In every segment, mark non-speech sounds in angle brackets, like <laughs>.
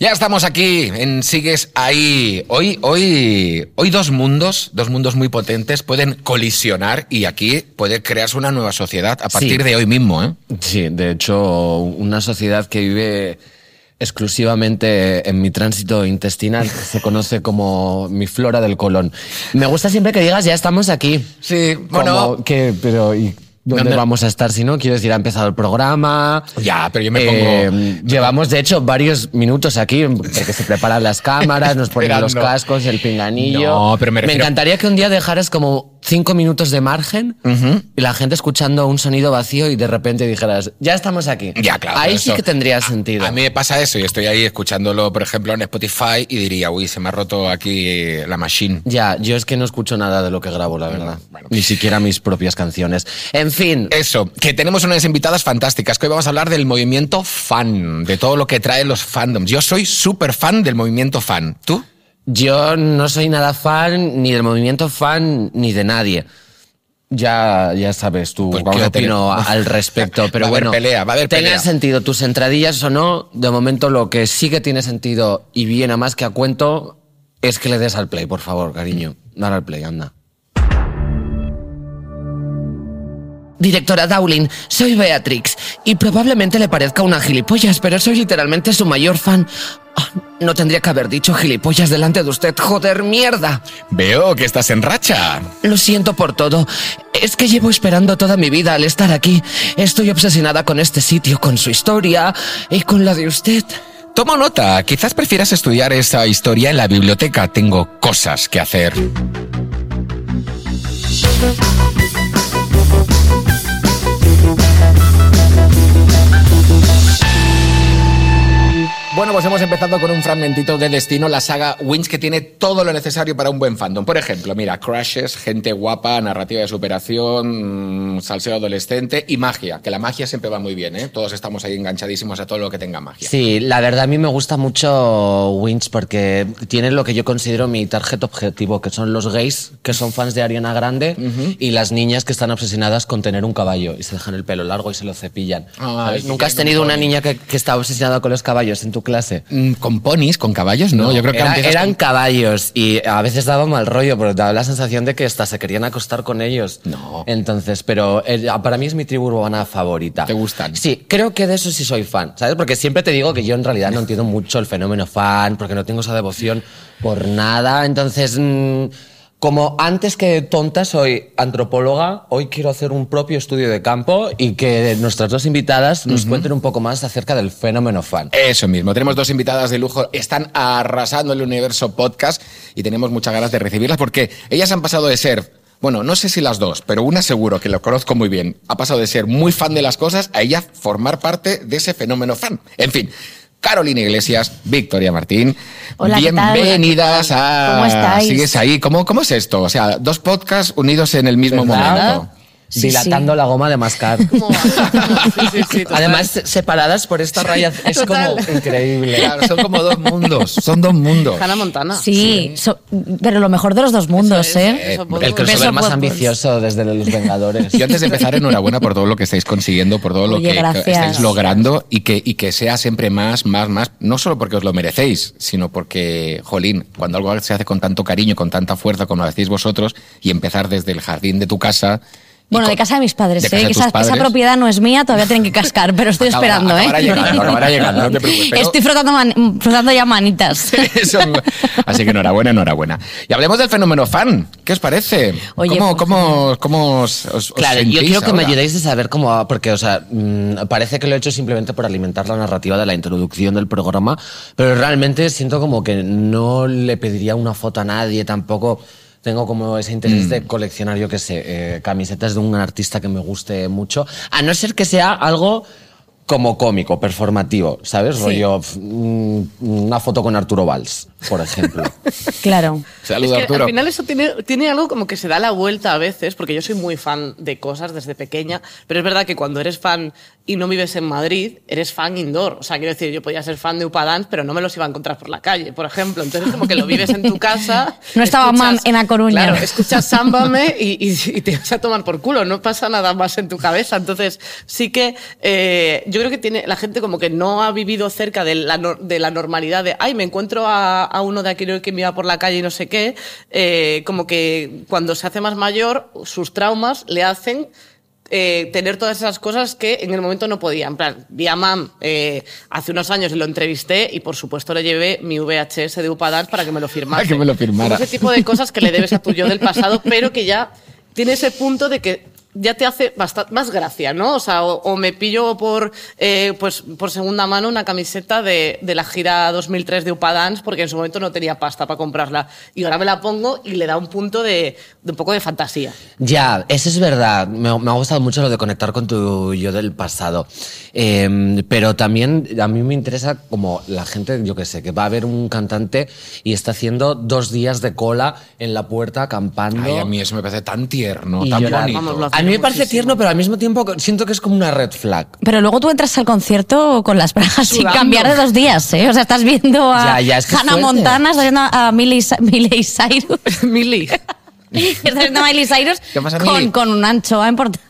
Ya estamos aquí en Sigues ahí. Hoy, hoy, hoy dos mundos, dos mundos muy potentes pueden colisionar y aquí puede crearse una nueva sociedad a partir Sí. de hoy mismo, ¿eh? Sí, de hecho, una sociedad que vive exclusivamente en mi tránsito intestinal se conoce como mi flora del colon. Me gusta siempre que digas, ya estamos aquí. Sí, Como bueno. que, pero ¿y dónde ¿Dónde? vamos a estar si no? Quiero decir, ha empezado el programa. Ya, pero yo me Eh, pongo. llevamos, de hecho, varios minutos aquí porque se preparan las cámaras, nos ponen los cascos, el pinganillo. No, pero me refiero- encantaría que un día dejaras como cinco minutos de margen y la gente escuchando un sonido vacío y de repente dijeras, ya estamos aquí. Ya, claro. Ahí sí que tendría sentido. A mí me pasa eso y estoy ahí escuchándolo, por ejemplo, en Spotify y diría, uy, se me ha roto aquí la machine. Ya, yo es que no escucho nada de lo que grabo, la verdad. bueno. Ni siquiera mis propias canciones. En fin, Eso, que tenemos unas invitadas fantásticas, que hoy vamos a hablar del movimiento fan, de todo lo que traen los fandoms. Yo soy súper fan del movimiento fan. ¿Tú? Yo no soy nada fan ni del movimiento fan ni de nadie. Ya, ya sabes tú Pues quédate. opino al <laughs> respecto, pero Va a haber bueno, pelea, va a haber tenga sentido tus entradillas o no, de momento lo que sí que tiene sentido y viene a más que a cuento es que le des al play, por favor, cariño. Dale al play, anda. Directora Dowling, soy Beatrix y probablemente le parezca una gilipollas, pero soy literalmente su mayor fan. Ah, no tendría que haber dicho gilipollas delante de usted, joder, mierda. Veo que estás en racha. Lo siento por todo. Es que llevo esperando toda mi vida al estar aquí. Estoy obsesionada con este sitio, con su historia y con la de usted. Toma nota, quizás prefieras estudiar esa historia en la biblioteca. Tengo cosas que hacer. Pues hemos empezado con un fragmentito de Destino, la saga Wins que tiene todo lo necesario para un buen fandom. Por ejemplo, mira, crashes, gente guapa, narrativa de superación, mm, salseo adolescente y magia, que la magia siempre va muy bien, ¿eh? Todos estamos ahí enganchadísimos a todo lo que tenga magia. Sí, la verdad a mí me gusta mucho Winch porque tiene lo que yo considero mi target objetivo, que son los gays que son fans de Ariana Grande y las niñas que están obsesionadas con tener un caballo y se dejan el pelo largo y se lo cepillan. ¿Nunca has tenido una niña que, que está obsesionada con los caballos en tu clase? Mm, ¿Con ponis? ¿Con caballos? No, yo creo que Era- eran con- caballos y a veces daba mal rollo, pero daba la sensación de que hasta se querían acostar con ellos. No. Entonces, pero eh, para mí es mi tribu urbana favorita. ¿Te gustan? Sí, creo que de eso sí soy fan, ¿sabes? Porque siempre te digo que yo en realidad no entiendo mucho el fenómeno fan, porque no tengo esa devoción por nada. Entonces, mm, como antes que tonta soy antropóloga, hoy quiero hacer un propio estudio de campo y que nuestras dos invitadas nos cuenten un poco más acerca del fenómeno fan. Eso mismo, tenemos dos invitadas de lujo, están arrasando el universo podcast y tenemos muchas ganas de recibirlas porque ellas han pasado de ser, bueno, no sé si las dos, pero una seguro que lo conozco muy bien, ha pasado de ser muy fan de las cosas a ella formar parte de ese fenómeno fan. En fin. Carolina Iglesias, Victoria Martín, Hola, ¿qué tal? bienvenidas a ¿Cómo estáis? Sigues ahí. ¿Cómo, ¿Cómo es esto? O sea, dos podcasts unidos en el mismo ¿Verdad? momento. Sí, Dilatando sí. la goma de mascar. <laughs> Además, separadas por esta raya es como increíble. Claro, son como dos mundos, son dos mundos. Hannah Montana. Sí, so- pero lo mejor de los dos mundos, es, ¿eh? eso El crossover más ambicioso desde los Vengadores. Y antes de empezar, enhorabuena por todo lo que estáis consiguiendo, por todo lo Oye, que gracias. estáis logrando y que, y que sea siempre más, más, más, no solo porque os lo merecéis, sino porque, jolín, cuando algo se hace con tanto cariño, con tanta fuerza como lo hacéis vosotros, y empezar desde el jardín de tu casa. Bueno, con- de casa de mis padres, de ¿eh? de Que esa, propiedad no es mía, todavía tienen que cascar, pero estoy Acabará- esperando, ¿eh? acabará llegando, acabará llegando, no te preocupes, pero- Estoy frotando, man- frotando ya manitas. <laughs> Eso- así que enhorabuena, enhorabuena. Y hablemos del fenómeno fan. ¿Qué os parece? Oye, ¿Cómo, pues, cómo, cómo os, os- os Claro, yo quiero que me ahora? ayudéis a saber cómo, porque, o sea, mm, parece que lo he hecho simplemente por alimentar la narrativa de la introducción del programa, pero realmente siento como que no le pediría una foto a nadie, tampoco tengo como ese interés Mm. de coleccionar, yo qué sé, eh, camisetas de un artista que me guste mucho, a no ser que sea algo como cómico, performativo, ¿sabes? Rollo, mm, una foto con Arturo Valls. Por ejemplo. <laughs> Claro. Saludos, Es que Arturo. Al final eso tiene, tiene algo como que se da la vuelta a veces, porque yo soy muy fan de cosas desde pequeña, pero es verdad que cuando eres fan y no vives en Madrid, eres fan indoor. O sea, quiero decir, yo podía ser fan de Upadance, pero no me los iba a encontrar por la calle, por ejemplo. Entonces como que lo vives en tu casa. <laughs> No estaba Mam en A Coruña. Claro, escuchas Sámbame y, y- y te vas a tomar por culo, no pasa nada más en tu cabeza. Entonces, sí que eh, yo creo que tiene la gente como que no ha vivido cerca de la, de la normalidad de, ay, me encuentro a, a uno de aquí que me iba por la calle y no sé qué, eh, como que cuando se hace más mayor, sus traumas le hacen eh, tener todas esas cosas que en el momento no podía. En plan, vi a Mam eh, hace unos años y lo entrevisté y por supuesto le llevé mi VHS de Upadance para que me lo firmase. <laughs> que me lo firmara. Ese tipo de cosas que le debes a tu yo del pasado, pero que ya tiene ese punto de que ya te hace bastante más gracia, ¿no? O sea, o, o me pillo por, eh, pues, por segunda mano una camiseta de, de la gira 2003 de Upadance porque en su momento no tenía pasta para comprarla. Y ahora me la pongo y le da un punto de, de un poco de fantasía. Ya, eso es verdad. Me, me ha gustado mucho lo de conectar con tu yo del pasado. Eh, pero también a mí me interesa como la gente, yo que sé, que va a ver un cantante y está haciendo dos días de cola en la puerta acampando. Ay, a mí eso me parece tan tierno, Y tan llorar. bonito. Vamos, A mí me parece muchísimo. tierno, pero al mismo tiempo siento que es como una red flag. Pero luego tú entras al concierto con las bragas sin cambiar de dos días, ¿eh? O sea, estás viendo a Ya, ya, es que es Hannah. Montana, estás viendo a Miley, Cy- <laughs> Miley Cyrus. Milly. estás viendo a Miley Cyrus ¿Qué pasa, con, Miley? con un anchoa importante.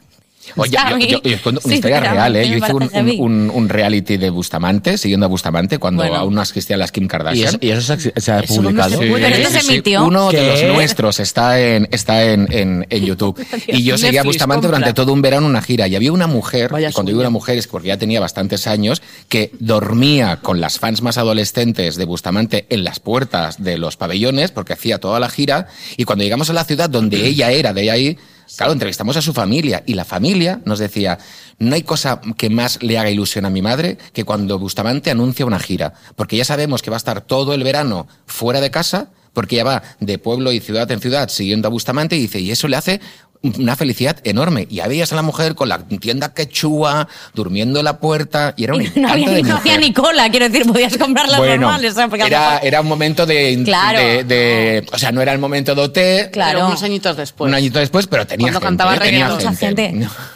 Oye, yo, yo- yo os cuento una Sí, historia real, ¿eh? Yo hice un, un- heavy. un- un reality de Bustamante, siguiendo a Bustamante, cuando Bueno. aún no existía las Kim Y Kardashian. eso, y eso se, se ha Eso no me publicado. se Sí, puede. Pero esto se sí, sí. emitió. Uno de los nuestros está en, está en, en, en YouTube. <laughs> y yo seguía a Bustamante durante todo un verano una gira. Y había una mujer, Vaya cuando digo una mujer es porque ya tenía bastantes años, que dormía con las fans más adolescentes de Bustamante en las puertas de los pabellones, porque hacía toda la gira. Y cuando llegamos a la ciudad donde <clears throat> ella era, de ahí, claro, entrevistamos a su familia. Y la familia nos decía, no hay cosa que más le haga ilusión a mi madre que cuando Bustamante anuncia una gira. Porque ya sabemos que va a estar todo el verano fuera de casa, porque ella va de pueblo y ciudad en ciudad siguiendo a Bustamante y dice, y eso le hace una felicidad enorme. Y ahí veías a la mujer con la tienda quechua, durmiendo en la puerta, y era un Y <laughs> encanto no había, de no había ni cola, quiero decir, podías comprar las Bueno, normales. era, mejor- era un momento de, Claro. de, de- O sea, no era el momento de OT, Claro. Pero unos añitos después. un añito después, pero tenía Cuando gente. cantaba ¿eh? tenía gente.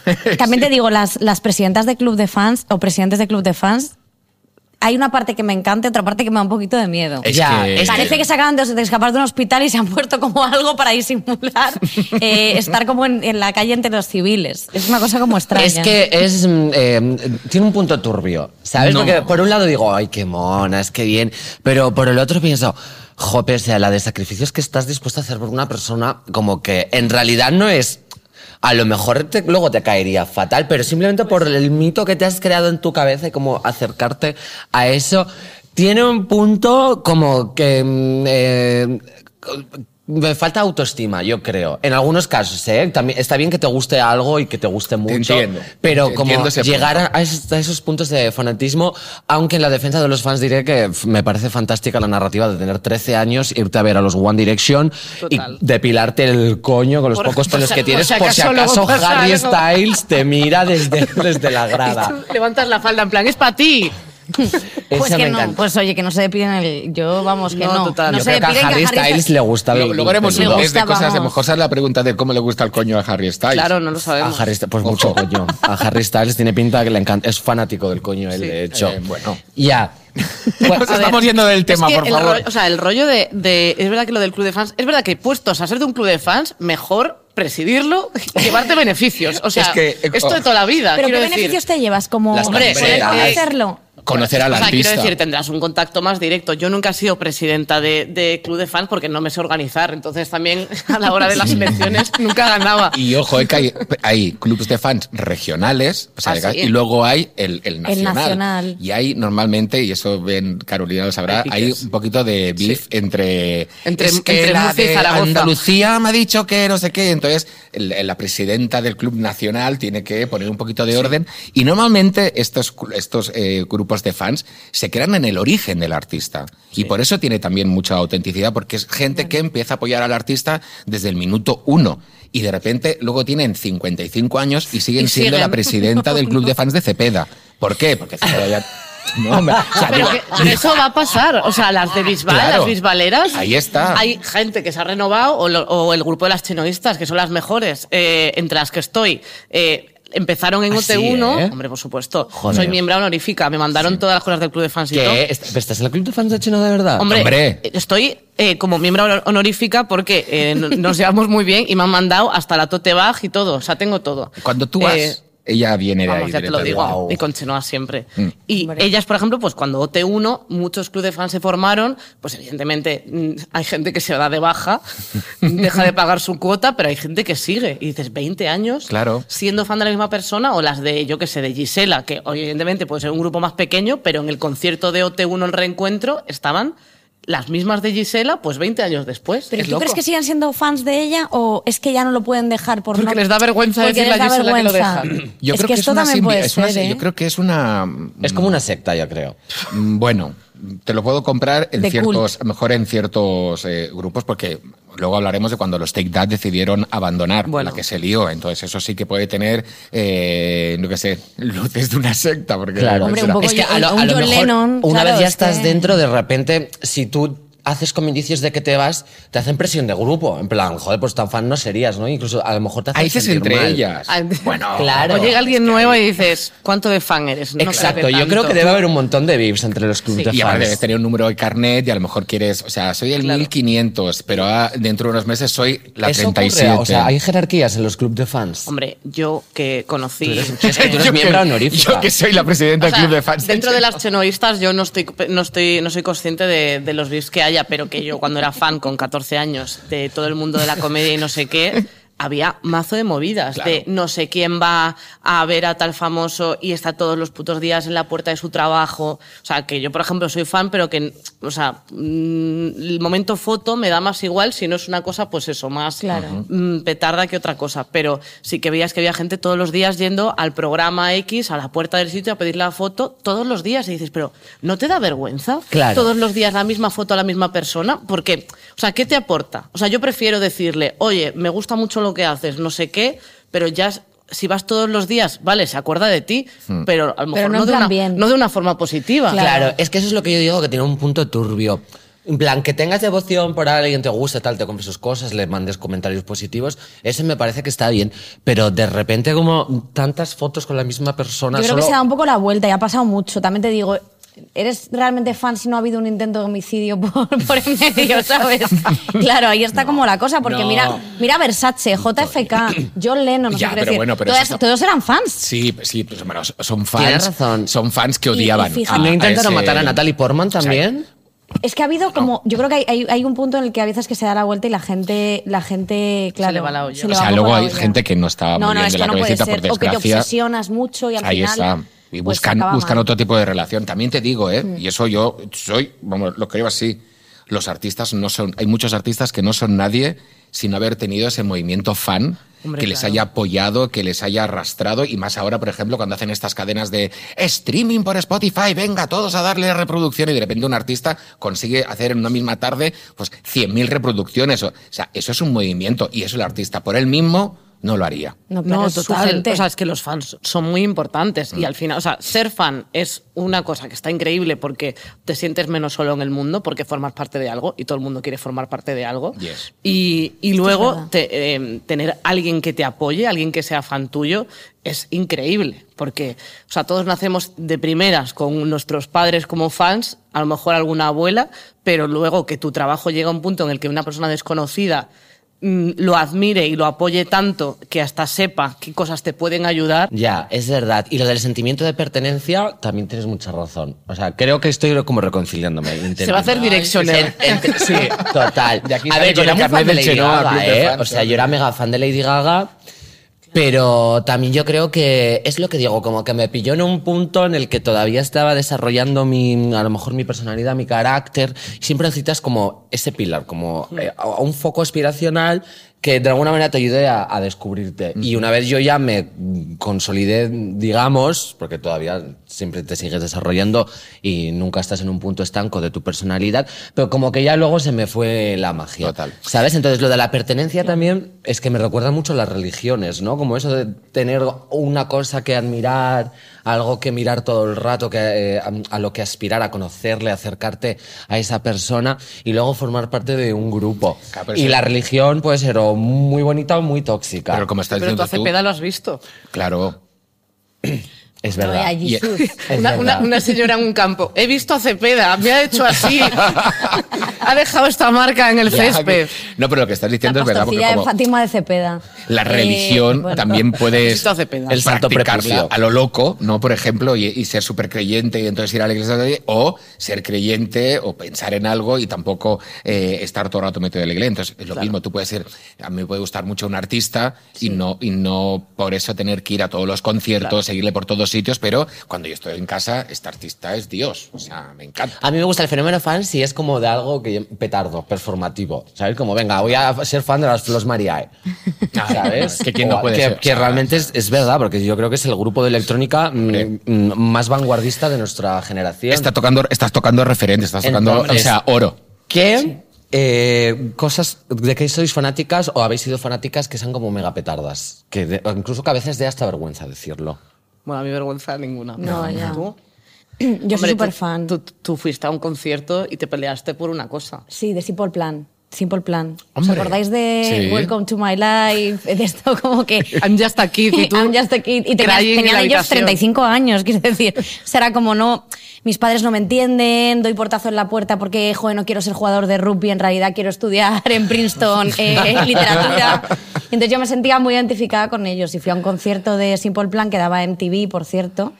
gente. <laughs> También te digo, las, las presidentas de club de fans o presidentes de club de fans, hay una parte que me encanta y otra parte que me da un poquito de miedo. Es Ya, que- es Parece que se acaban de, de escapar de un hospital y se han puesto como algo para disimular <laughs> eh, estar como en, en la calle entre los civiles. Es una cosa como extraña. Es que es mm, eh, tiene un punto turbio, ¿sabes? No. Porque por un lado digo, ay, qué mona, es que bien, pero por el otro pienso, jope, o sea, la de sacrificios que estás dispuesto a hacer por una persona, como que en realidad no es... A lo mejor te- luego te caería fatal, pero simplemente por el mito que te has creado en tu cabeza y como acercarte a eso, tiene un punto como que... mm, eh, me falta autoestima, yo creo. En algunos casos, ¿eh? También está bien que te guste algo y que te guste mucho. entiendo. Pero como llegar a, a esos, a esos puntos de fanatismo, aunque en la defensa de los fans diré que me parece fantástica la narrativa de tener 13 años, irte a ver a los One Direction Total. y depilarte el coño con los Por- pocos por pelos si- <laughs> que por tienes, si por si acaso luego acaso pasa Harry algo. Styles te mira desde, <laughs> desde la grada. <laughs> Levantas la falda en plan, es para ti. Pues que no, pues oye, que no se depiden el. Yo, vamos, que No, no. total. no Yo se creo que a Harry Styles le gusta luego haremos un gusta, de cosas. A lo vamos. mejor la pregunta de cómo le gusta el coño a Harry Styles. Claro, no lo A sabemos. Harry Styles, pues mucho coño. A Harry Styles tiene pinta de que le encanta. Es fanático del coño, él, Sí. de hecho. Eh, bueno. Ya. <laughs> Nos A ver, estamos yendo del tema, es que por favor. rollo- o sea, el rollo de, de- Es verdad que lo del club de fans. Es verdad que puestos a ser de un club de fans, mejor presidirlo y llevarte <laughs> beneficios. O sea, Es que, esto de toda la vida. Pero ¿qué decir. beneficios te llevas como Hombre, poder hacerlo? Conocer al O sea, artista. quiero decir, tendrás un contacto más directo. Yo nunca he sido presidenta de, de club de fans porque no me sé organizar. Entonces también <laughs> a la hora de las elecciones nunca ganaba. Y ojo, eh, que hay, hay clubes de fans regionales, o sea, Ah, y luego hay el, el nacional. nacional. Y hay normalmente, y eso ven Carolina lo sabrá, Hay un poquito de beef entre, Entre- es que entre la Murcia y de Zaragoza. Andalucía me ha dicho que no sé qué, entonces el- la presidenta del club nacional tiene que poner un poquito de orden y normalmente estos, estos eh, grupos de fans se crean en el origen del artista y por eso tiene también mucha autenticidad porque es gente que empieza a apoyar al artista desde el minuto uno y de repente luego tienen 55 años y siguen Y siendo siguen. la presidenta del club de <laughs> fans de Cepeda. ¿Por qué? Porque Cepeda ya... No, hombre, o sea, Pero, digo- que- pero eso va a pasar. O sea, las de Bisbal, Claro. las bisbaleras. Ahí está. Hay gente que se ha renovado, o, lo- o el grupo de las chenoístas, que son las mejores, eh, entre las que estoy. eh, Empezaron en Ah, OT1, sí, ¿eh? hombre, por supuesto. Joder. Soy miembro honorífica, me mandaron todas las cosas del club de fans y todo. ¿Qué? ¿Est- pero ¿Estás en el club de fans de Chino de verdad? Hombre, Hombre. estoy eh, como miembro honor- honorífica porque eh, nos llevamos muy bien y me han mandado hasta la tote bag y todo. O sea, tengo todo. Cuando tú vas, ella viene de Vamos, ahí. ya te lo digo. Guau. Y con Chenoa siempre. Mm. Y Hombre. ellas, por ejemplo, pues cuando OT1, muchos clubes de fans se formaron, pues evidentemente mm, hay gente que se da de baja, <laughs> deja de pagar su cuota, pero hay gente que sigue. Y dices, 20 años Claro. siendo fan de la misma persona, o las de, yo qué sé, de Gisela, que evidentemente puede ser un grupo más pequeño, pero en el concierto de OT1 el reencuentro estaban las mismas de Gisela, pues 20 años después. ¿Pero Es tú loco. crees que siguen siendo fans de ella o es que ya no lo pueden dejar por Porque no- les da vergüenza porque decirle les a da Gisela que lo vergüenza? dejan. <clears throat> Yo es creo que, que, esto es una también puede es una- ¿eh? Yo creo que es una. Es como una secta, yo creo. Mm, Bueno, te lo puedo comprar en De ciertos, mejor en ciertos eh, grupos, porque luego hablaremos de cuando los Take That decidieron abandonar Bueno. la que se lió. Entonces, eso sí que puede tener, eh, no que sé, luces de una secta. Porque Claro. Hombre, un poco es que a lo, a un lo John mejor, Lennon, una claro, vez ya es estás que- dentro, de repente, si tú haces como indicios de que te vas, te hacen presión de grupo. En plan, joder, pues tan fan no serías, ¿no? Incluso a lo mejor te hacen Ahí dices entre mal. ellas. Bueno, <laughs> Claro. O llega alguien nuevo y dices, ¿cuánto de fan eres? No Exacto, yo creo que debe haber un montón de VIPs entre los clubes Sí. de Y ahora fans. debes tener un número de carnet y a lo mejor quieres, o sea, soy el Claro. 1500, pero dentro de unos meses soy la Eso ocurre, 37. O sea, hay jerarquías en los clubes de fans. Hombre, yo que conocí... Tú eres- es <laughs> que tú eres Yo miembro que- honorífica. Yo que soy la presidenta O sea, del club de fans. Dentro <laughs> de las chenoístas yo no estoy, no estoy, no soy consciente de, de los VIPs que haya, pero que yo cuando era fan con 14 años de todo el mundo de la comedia y no sé qué, había mazo de movidas, Claro. de no sé quién va a ver a tal famoso y está todos los putos días en la puerta de su trabajo. O sea, que yo, por ejemplo, soy fan, pero que, o sea, mm, el momento foto me da más igual si no es una cosa, pues eso, más Claro. mm, petarda que otra cosa. Pero sí que veías que había gente todos los días yendo al programa X, a la puerta del sitio, a pedir la foto todos los días. Y dices, pero ¿no te da vergüenza? Claro. Todos los días la misma foto a la misma persona. Porque, o sea, ¿qué te aporta? O sea, yo prefiero decirle, oye, me gusta mucho lo que haces, no sé qué, pero ya. Si vas todos los días, vale, se acuerda de ti, pero a lo mejor no de una, bien. no de una forma positiva. Claro. Claro. es que eso es lo que yo digo que tiene un punto turbio. En plan, que tengas devoción por alguien, te gusta, tal, te compres sus cosas, le mandes comentarios positivos, eso me parece que está bien. Pero de repente, como tantas fotos con la misma persona. Yo creo solo- que se da un poco la vuelta y ha pasado mucho. También te digo, ¿eres realmente fan si no ha habido un intento de homicidio por, <laughs> por en medio, sabes? claro, ahí está como la cosa, porque No. mira, mira Versace, JFK, John Lennon, no sé qué pero decir. bueno, pero todos eran fans. Sí, sí, pues, bueno, son Tienes fans. razón. Son fans que Y- y odiaban. fíjate- a- ¿No intentaron ese- matar a Natalie Portman también? Es que ha habido como, yo creo que hay, hay- hay un punto en el que a veces que se da la vuelta y la gente, la gente, claro, le va la olla. se O sea, luego hay gente que no está No, muy no, bien es de que la no cabecita, por O que te desgracia. obsesionas mucho y al Ahí final. está. Y pues, buscan, acaba buscan mal. otro tipo de relación. También te digo, ¿eh? Y eso yo soy, vamos, lo creo así. Los artistas no son, hay muchos artistas que no son nadie sin haber tenido ese movimiento fan Hombre, que les claro. haya apoyado, que les haya arrastrado y más ahora, por ejemplo, cuando hacen estas cadenas de streaming por Spotify, venga, todos a darle reproducción y de repente un artista consigue hacer en una misma tarde pues 100.000 reproducciones. O sea, eso es un movimiento y eso el artista por él mismo no lo haría. No, claro, No, es su total. gente. O sea, es que los fans son muy importantes y al final, o sea, ser fan es una cosa que está increíble porque te sientes menos solo en el mundo porque formas parte de algo y todo el mundo quiere formar parte de algo. Yes. Y, luego te- eh, tener alguien que te apoye, alguien que sea fan tuyo, es increíble porque, o sea, todos nacemos de primeras con nuestros padres como fans, a lo mejor alguna abuela, pero luego que tu trabajo llega a un punto en el que una persona desconocida mm, lo admire y lo apoye tanto que hasta sepa qué cosas te pueden ayudar. Ya, es verdad. Y lo del sentimiento de pertenencia, también tienes mucha razón. O sea, creo que estoy como reconciliándome. Se va a hacer en- sí, <laughs> total. De aquí a ver, yo era muy fan de Lady Chenoa, Gaga, ¿eh? O sea, yo era mega fan de Lady Gaga. Pero también yo creo que es lo que digo, como que me pilló en un punto en el que todavía estaba desarrollando mi, a lo mejor mi personalidad, mi carácter. Siempre necesitas como ese pilar, como eh, a- un foco aspiracional que de alguna manera te ayude a, a descubrirte. Y una vez yo ya me consolidé, digamos, porque todavía siempre te sigues desarrollando y nunca estás en un punto estanco de tu personalidad, pero como que ya luego se me fue la magia. Total. ¿Sabes? Entonces lo de la pertenencia también es que me recuerda mucho a las religiones, ¿no? Como eso de tener una cosa que admirar, algo que mirar todo el rato, que, eh, a, a lo que aspirar, a conocerle, acercarte a esa persona y luego formar parte de un grupo. Claro, y sí. la religión puede ser o muy bonita o muy tóxica. Pero como estás Pero tú diciendo hace tú, peda lo has visto. claro. es No, verdad. Y- Jesús. Es Una, verdad. una- una señora en un campo. He visto a Cepeda, me ha hecho así. <laughs> ha dejado esta marca en el <laughs> Ya, césped. No, pero lo que estás diciendo La es verdad, porque pastorcilla de como Fátima de Cepeda. la Eh, religión bueno. también puedes. El santo practicarla a lo loco, ¿no? Por ejemplo, y, y ser súper creyente y entonces ir a la iglesia o ser creyente o pensar en algo y tampoco eh, estar todo el rato metido en la iglesia. Entonces, es lo mismo, tú puedes ser, a mí me puede gustar mucho un artista y, no, y no por eso tener que ir a todos los conciertos, seguirle por todos sitios, pero cuando yo estoy en casa, este artista es Dios. O sea, me encanta. A mí me gusta el fenómeno fan si es como de algo que petardo, performativo. ¿Sabes? Como, venga, voy a ser fan de las Flos Mariae. ¿Sabes? Que quién no puede que, ser, realmente es, es verdad, porque yo creo que es el grupo de electrónica mm, mm, más vanguardista de nuestra generación. Está tocando, estás tocando referentes, estás tocando, Entonces- o sea, oro. ¿Qué eh, cosas de que sois fanáticas o habéis sido fanáticas que sean como mega petardas? Que de- incluso que a veces dé hasta vergüenza decirlo. Bueno, a mí vergüenza ninguna. No, ya. ¿Tú? Yo Hombre, soy súper fan. Tú, tú fuiste a un concierto y te peleaste por una cosa. Sí, de Simple Plan. Simple Plan. ¿Os Hombre, acordáis de sí. Welcome to My Life? <laughs> De esto como que... I'm just a kid y tú I'm just a kid. Y tenías- tenían ellos habitación. 35 años, quiero decir. Será como no... Mis padres no me entienden, doy portazo en la puerta porque, joder, no quiero ser jugador de rugby, en realidad quiero estudiar en Princeton <laughs> eh, literatura. Entonces yo me sentía muy identificada con ellos y fui a un concierto de Simple Plan que daba MTV, por cierto,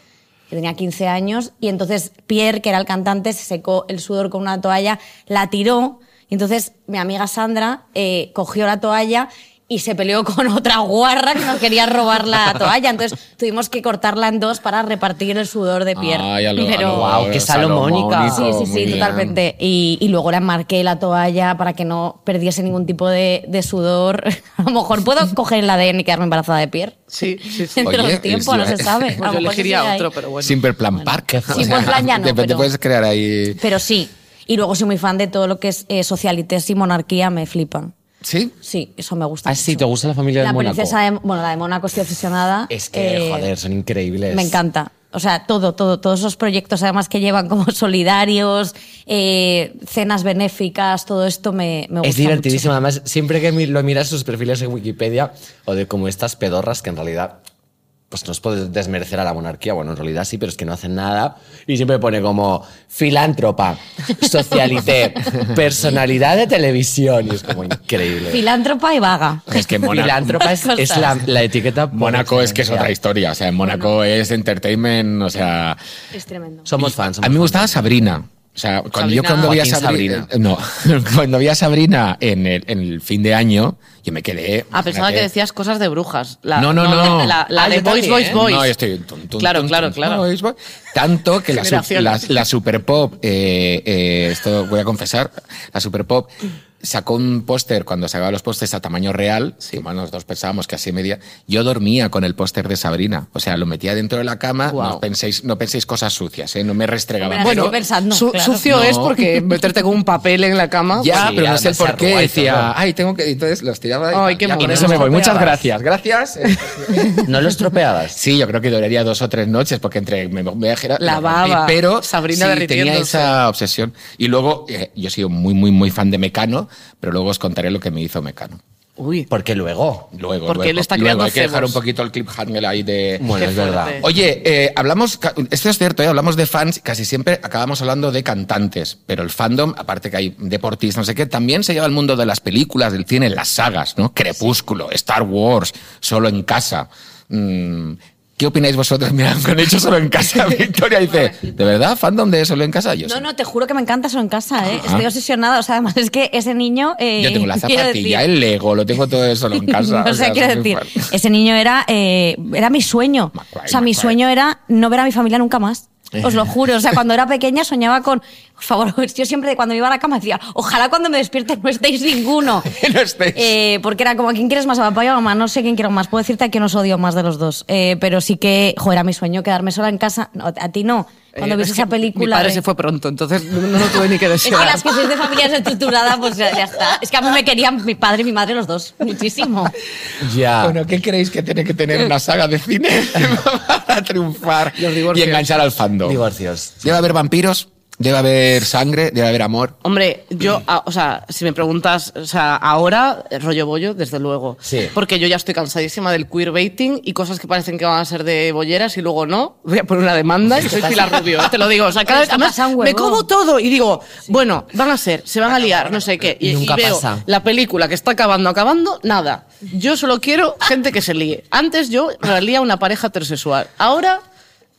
tenía 15 años, y entonces Pierre, que era el cantante, se secó el sudor con una toalla, la tiró, y entonces mi amiga Sandra eh, cogió la toalla y se peleó con otra guarra que nos quería robar la toalla. Entonces tuvimos que cortarla en dos para repartir el sudor de Pierre. Ay, a lo- a Pero- lo Guau, qué salomónica. Sí, sí, sí, totalmente. Y, y luego le enmarqué la toalla para que no perdiese ningún tipo de, de sudor. <laughs> A lo mejor puedo coger el ADN y quedarme embarazada de Pierre. Sí, sí, sí. Dentro Oye, del tiempo, no se sabe. <laughs> A lo Pues yo mejor elegiría otro, pero bueno. Simple Plan Park. qué O fuerte. sea, Simple Plan ya <laughs> no, te, te pero- puedes crear ahí. Pero sí. Y luego soy muy fan de todo lo que es eh, socialites y monarquía, me flipan. ¿Sí? Sí, eso me gusta. Ah, sí. ¿te gusta la familia de La Mónaco? princesa de, bueno, la de Mónaco estoy obsesionada. Es que, Eh, joder, son increíbles. Me encanta. O sea, todo, todo, todos esos proyectos además que llevan como <laughs> solidarios, eh, cenas benéficas, todo esto me, me gusta Es divertidísimo. mucho. Además, siempre que lo miras sus perfiles en Wikipedia o de como estas pedorras que en realidad pues no es por desmerecer a la monarquía, bueno, en realidad sí, pero es que no hacen nada. Y siempre pone como filántropa, socialité, <laughs> personalidad de televisión. Y es como increíble. Filántropa y vaga. Es que Mónaco, Filántropa es, es la, la etiqueta. Mónaco es que es otra historia. O sea, en Mónaco es entertainment, o sea. Es tremendo. Somos fans. A mí me gustaba Sabrina. O sea, cuando yo cuando vi a Sabrina, no, <laughs> cuando vi a Sabrina en el, en el fin de año, yo me quedé. Ah, pensaba que decías cosas de brujas. La- No, no, no. <laughs> La, la Ah, de Boys. Boys, Boys. No, yo estoy. tun, tun, Claro, claro, claro. boys, boys. Tanto que la, la Super Pop, eh, eh, esto voy a confesar, la Super Pop sacó un póster cuando sacaba los pósters a tamaño real, que bueno, nosotros pensábamos que así media. Yo dormía con el póster de Sabrina. O sea, lo metía dentro de la cama. No penséis, no penséis cosas sucias, ¿eh? no me restregaba. Pensando, Su- claro. Sucio No. es porque <laughs> meterte con un papel en la cama. Ya, Sí, pero no sé por qué. Decía, todo. ay, tengo que. Entonces los tiraba y, Ay, qué ya, con eso me voy. Muchas gracias. Gracias. <laughs> ¿No lo estropeabas? Sí, yo creo que duraría dos o tres noches porque entre me voy a girar, La lo rompí, baba, pero Sabrina sí, tenía esa obsesión. Y luego eh, yo he sido muy, muy, muy fan de Mecano, pero luego os contaré lo que me hizo Mecano. Uy. Porque luego. Luego, Porque luego, él está luego. creando Hay que dejar un poquito el cliffhanger ahí de. Bueno, Qué es verdad. Oye, eh, hablamos, esto es cierto, ¿eh? hablamos de fans, casi siempre acabamos hablando de cantantes, pero el fandom, aparte que hay deportistas, no sé qué, también se lleva al mundo de las películas, del cine, las sagas, ¿no? Crepúsculo, Star Wars, Solo en casa. Mm, ¿Qué opináis vosotros? <laughs> Mira, con hecho solo en casa, <laughs> Victoria dice, ¿de verdad fandom de solo en casa? Yo, No, no, te juro que me encanta eso en casa, ¿eh? Ajá. Estoy obsesionada. O sea, además es que ese niño. eh, Yo tengo la <laughs> zapatilla, decir- el Lego, lo tengo todo solo en casa. o sea, quiero decir, ese niño era, eh, era mi sueño. Macuay, o sea, mi sueño era no ver a mi familia nunca más. Os lo juro. O sea, cuando era pequeña soñaba con. Por favor, <laughs> yo siempre cuando me iba a la cama decía, ojalá cuando me despierte no estéis ninguno. <laughs> No estéis. Eh, porque era como, ¿a quién quieres más? ¿A papá y a mamá? No sé quién quiero más. Puedo decirte a quién os odio más de los dos. Eh, pero sí que, joder, era mi sueño quedarme sola en casa. No, a ti no. Cuando Eh, viste es esa película. Mi padre de- se fue pronto, entonces no, no lo tuve ni que <laughs> Es que desear. las que sois de familias estructuradas, pues ya, ya está. Es que a mí me querían mi padre y mi madre los dos. Muchísimo. <laughs> Ya. Bueno, ¿qué creéis que tiene que tener una saga de cine <laughs> para triunfar y enganchar al fandom? Divorcios. Debe haber vampiros, debe haber sangre, debe haber amor. Hombre, yo, a- o sea, si me preguntas, o sea, ahora, eh, rollo bollo, desde luego. Sí. Porque yo ya estoy cansadísima del queerbaiting y cosas que parecen que van a ser de bolleras y luego no. Voy a poner una demanda y soy Pilar Rubio, te lo digo. O sea, cada vez Esto además, pasa un me huevo. como todo y digo, bueno, van a ser, se van a liar, no sé qué. Y, y Nunca veo pasa. la película que está acabando, acabando, nada. Yo solo quiero gente que se líe. Antes yo me lía una pareja heterosexual. Ahora...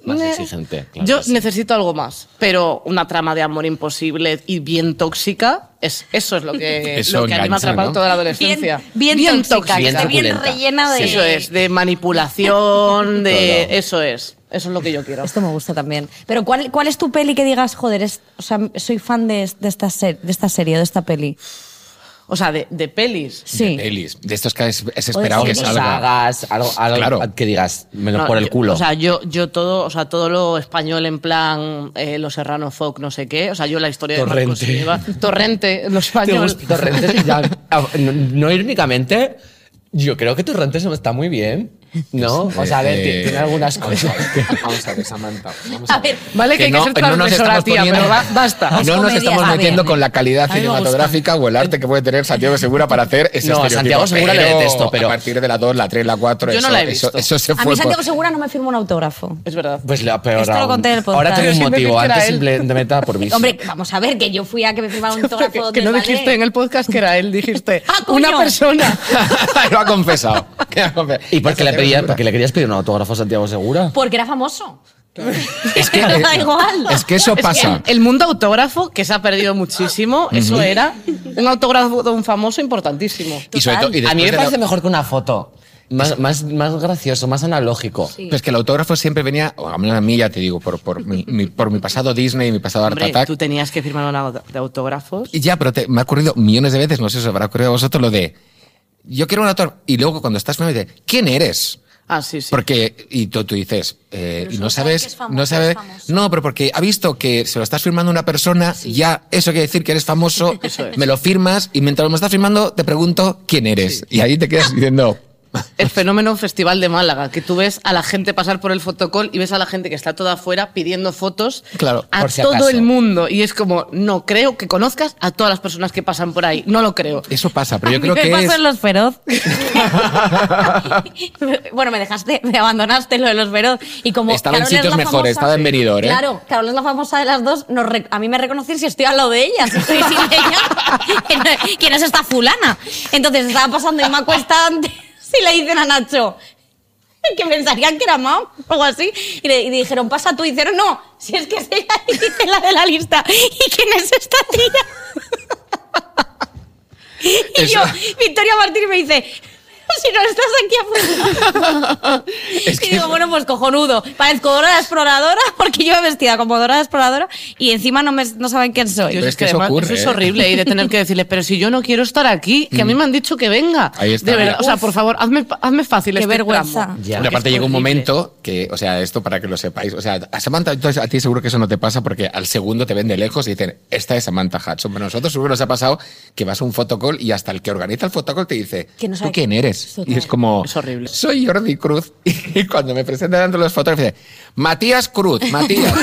Más eh, exigente, claro yo sí. necesito algo más, pero una trama de amor imposible y bien tóxica, es, eso es lo que, <laughs> Eso lo que a mí me ha engancha, atrapado ¿no? toda la Bien, adolescencia. bien, tóxica, bien que esté bien truculenta. rellena de. Eso es, de manipulación, <laughs> de... Todo. Eso es, eso es lo que yo quiero. Esto me gusta también. Pero ¿cuál, cuál es tu peli que digas, joder, es, o sea, soy fan de, de, esta, ser- de esta serie, de esta peli? O sea, de, de pelis. Sí. De pelis. De estos que es, es esperado que salga. Sagas, algo, algo Claro. que digas, menos No, por el yo- culo. O sea, yo, yo todo, o sea, todo lo español en plan eh, Los Serrano Folk, no sé qué. O sea, yo la historia de Marcos Torrente. Silva. <laughs> Torrente, lo ¿Te español. gusta Torrentes? Ya, <laughs> ah, no, no irónicamente, yo creo que Torrentes está muy bien. <laughs> ¿No? O sea, a ver, Eh, tiene algunas cosas. <laughs> Vamos a ver, Samantha. Vamos A ver, Vale, que, hay que ser no nos transgresora, estamos tía, poniendo- pero ba- basta. No Es nos comedia, estamos metiendo con la calidad A mí cinematográfica o el arte que puede tener Santiago <laughs> Segura para hacer ese No, a. Santiago Segura le Pero detesto, pero- A partir de la 2, la 3, la 4, Yo eso, no la he eso, visto. eso se a fue. mí por- Santiago Segura no me firma un autógrafo. Es verdad. Pues la peor Esto lo conté en el podcast. Ahora tengo un motivo, que antes simplemente por visto. Hombre, vamos a ver, que yo fui a que me firmara un autógrafo que no dijiste en el podcast que era él, dijiste Ah, una persona. lo ha confesado. Que ha confesado. ¿Y por qué le, Por qué le querías pedir un autógrafo a Santiago Segura? Porque era famoso. <laughs> Es que, da igual. Es que eso Es que pasa. el mundo autógrafo, que se ha perdido muchísimo, eso era un autógrafo de un famoso importantísimo. Y sobre todo, y A mí me parece la- mejor que una foto. Más, más, más gracioso, más analógico. Sí. Pero es que el autógrafo siempre venía, o a menos a mí ya te digo, por, por, mi, mi- por mi pasado Disney y mi pasado Art Hombre, Attack. tú tenías que firmar una de autógrafos. Y ya, pero te- me ha ocurrido millones de veces, no sé si os habrá ocurrido a vosotros lo de, yo quiero un autor, y luego cuando estás me dice, ¿quién eres? Ah, sí, sí. Porque, y tú, tú dices, eh, y no sabes, famoso, no sabe, es famoso. no, pero porque ha visto que se lo estás firmando una persona, ya eso quiere decir que eres famoso, <laughs> Eso es. me lo firmas, y mientras me estás firmando te pregunto quién eres. Y ahí te quedas diciendo, El fenómeno Festival de Málaga, que tú ves a la gente pasar por el fotocall y ves a la gente que está toda afuera pidiendo fotos Claro, a por si todo acaso. el mundo. Y es como, no creo que conozcas a todas las personas que pasan por ahí. No lo creo. eso pasa, pero yo A mí creo me que pasó es... en Los Feroz. <laughs> bueno, me dejaste, me abandonaste lo de Los Feroz. Y como Estaba en Carol es sitios mejores, estaba en Benidorm, ¿eh? Claro, Carol es la famosa de las dos. nos re- a mí me reconocí si estoy al lado de ella, si estoy sin ella. <laughs> ¿quién- ¿Quién es esta fulana? Entonces estaba pasando y me acuesta antes y le dicen a Nacho que pensarían que era Mao o algo así. Y le y dijeron, pasa tú. Y dijeron, no, si es que es ella. Y dice la de la lista. <laughs> ¿Y quién es esta tía? <laughs> Y yo, Victoria Martín me dice, <laughs> si no estás aquí afuera. <laughs> Es y que- digo, bueno, pues cojonudo. Parezco Dora la exploradora <laughs> porque yo me vestida como Dora la exploradora y encima no, me, no saben quién soy. Dios, Pero es es que que eso además ocurre, eso es ¿eh? horrible y de tener que decirle, pero si yo no quiero estar aquí, que a mí me han dicho que venga. Ahí está, De verdad, mira. o sea, por favor, hazme, hazme fácil Qué este vergüenza. Ya. Pero aparte llega un momento que, o sea, esto para que lo sepáis, o sea, a Samantha, entonces a ti seguro que eso no te pasa porque al segundo te ven de lejos y dicen, esta es Samantha Hudson. Pero a nosotros seguro nos ha pasado que vas a un fotocall y hasta el que organiza el fotocall te dice, Que no ¿tú quién eres? Total. Y es como, Es horrible. soy Jordi Cruz. <laughs> Y cuando me presentan ante los fotógrafos, dice, Matías Cruz, Matías.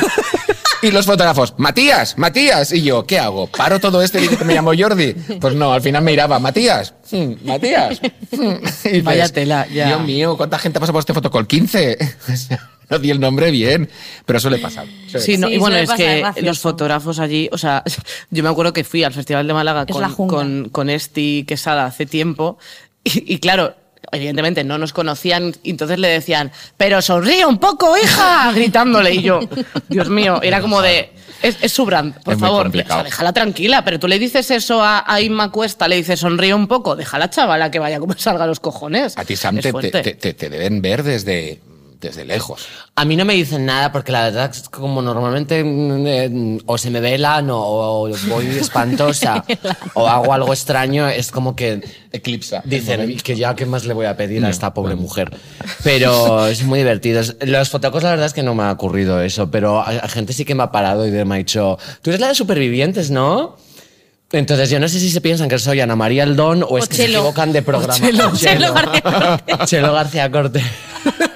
Y los fotógrafos, Matías, Matías. Y yo, ¿qué hago? ¿Paro todo esto y digo que me llamo Jordi? Pues no, al final me iraba, Matías, mm, Matías. mm". <laughs> Y dices, Vaya tela, ya. Dios mío, ¿cuánta gente pasa por este fotocall? 15. <laughs> no di el nombre bien, pero suele pasar. suele Sí, no, Sí, y bueno, suele es pasar, es que gracioso. los fotógrafos allí, o sea, yo me acuerdo que fui al Festival de Málaga Es la con, con, con Esti Quesada hace tiempo y, y claro, evidentemente no nos conocían entonces le decían, pero sonríe un poco, hija, gritándole y yo, Dios mío, era como de... Es, es su brand, por Es favor, o sea, déjala tranquila, pero tú le dices eso a, a Inma Cuesta, le dices sonríe un poco, déjala chavala que vaya como salga a los cojones. A ti, Sam, Es te, fuerte. te- te- te deben ver desde desde lejos. A mí no me dicen nada porque la verdad es que como normalmente mm, eh, o se me velan o, o voy <laughs> espantosa o hago algo extraño, es como que Eclipsa. dicen que ya qué más le voy a pedir a esta pobre mujer. Pero es muy divertido. Es- Los fotocos la verdad es que no me ha ocurrido eso, pero a, gente sí que me ha parado y me ha dicho, tú eres la de supervivientes, ¿no? Entonces yo no sé si se piensan que soy Ana María Aldón o es O que se Chelo. equivocan de programa. Chelo. Chelo García Cortés. Chelo García Cortés. <laughs>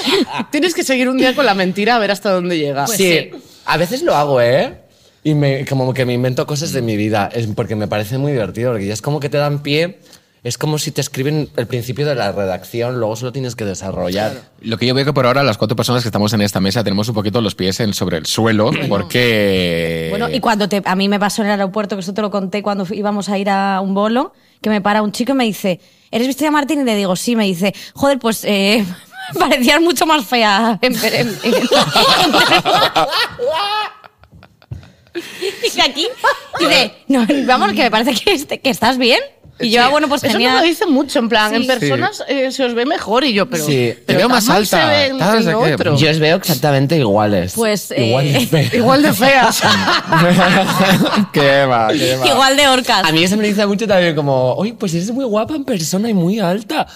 <laughs> Tienes que seguir un día con la mentira a ver hasta dónde llega. Pues sí, sí. a veces lo hago, ¿eh? Y me, como que me invento cosas de mi vida, es porque me parece muy divertido, porque ya es como que te dan pie, es como si te escriben el principio de la redacción, luego solo tienes que desarrollar. Lo que yo veo que por ahora las cuatro personas que estamos en esta mesa tenemos un poquito los pies en, sobre el suelo <clears throat> porque... Bueno, y cuando te, a mí me pasó en el aeropuerto, que eso te lo conté cuando íbamos a ir a un bolo, que me para un chico y me dice, ¿eres Victoria Martín? Y le digo, sí, me dice, joder, pues eh, <laughs> parecías mucho más fea en, en- en- en- <laughs> Y aquí dice, no, vamos, que me parece que, este- que estás bien. Y yo, Sí. ah, bueno, pues Eso genial. me lo dicen mucho, en plan, Sí. en personas eh, se os ve mejor y yo, pero. Sí. pero Te veo tan más alta, se ve en- tal, en no lo sé qué. otro. Yo os veo exactamente iguales. Pues, Igual de eh, <laughs> feas. Igual de feas. qué va, qué va. Igual de orcas. A mí eso me dice mucho también como, oye, pues eres muy guapa en persona y muy alta.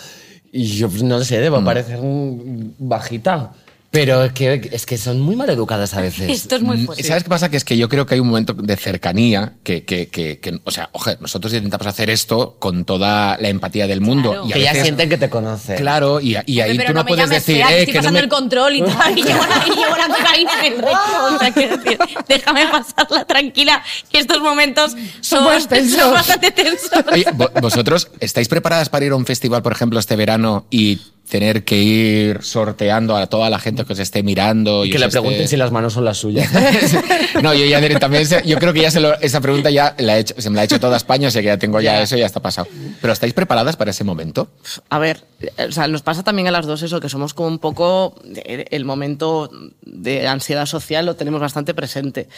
Y yo pues, no sé, debo parecer mm, bajita. Pero es que, es que son muy mal educadas a veces. Esto es muy Mm, fuerte. ¿Sabes qué pasa? Que es que yo creo que hay un momento de cercanía que, que, que, que- o sea, oje, nosotros intentamos hacer esto con toda la empatía del mundo. Claro. Y a que ya sienten que te conocen. Claro, y, y ahí pero tú no, me puedes llames decir, fea, eh, estoy que no pasando me... el control y tal, y llevo la, y llevo la cocaína en el <laughs> recto. Decir, déjame pasarla tranquila, que estos momentos son, son <laughs> bastante tensos. Oye, vo- ¿vosotros estáis preparadas para ir a un festival, por ejemplo, este verano y tener que ir sorteando a toda la gente que os esté mirando? Y y que le esté- pregunten si las manos son las suyas. no, <laughs> yo ya directamente, yo creo que ya se lo- esa pregunta ya la he hecho, se me la ha hecho toda España, o sea que ya tengo ya, eso y ya está pasado. Pero ¿estáis preparadas para ese momento? A ver, o sea, nos pasa también a las dos eso, que somos como un poco. eh, El momento de ansiedad social lo tenemos bastante presente.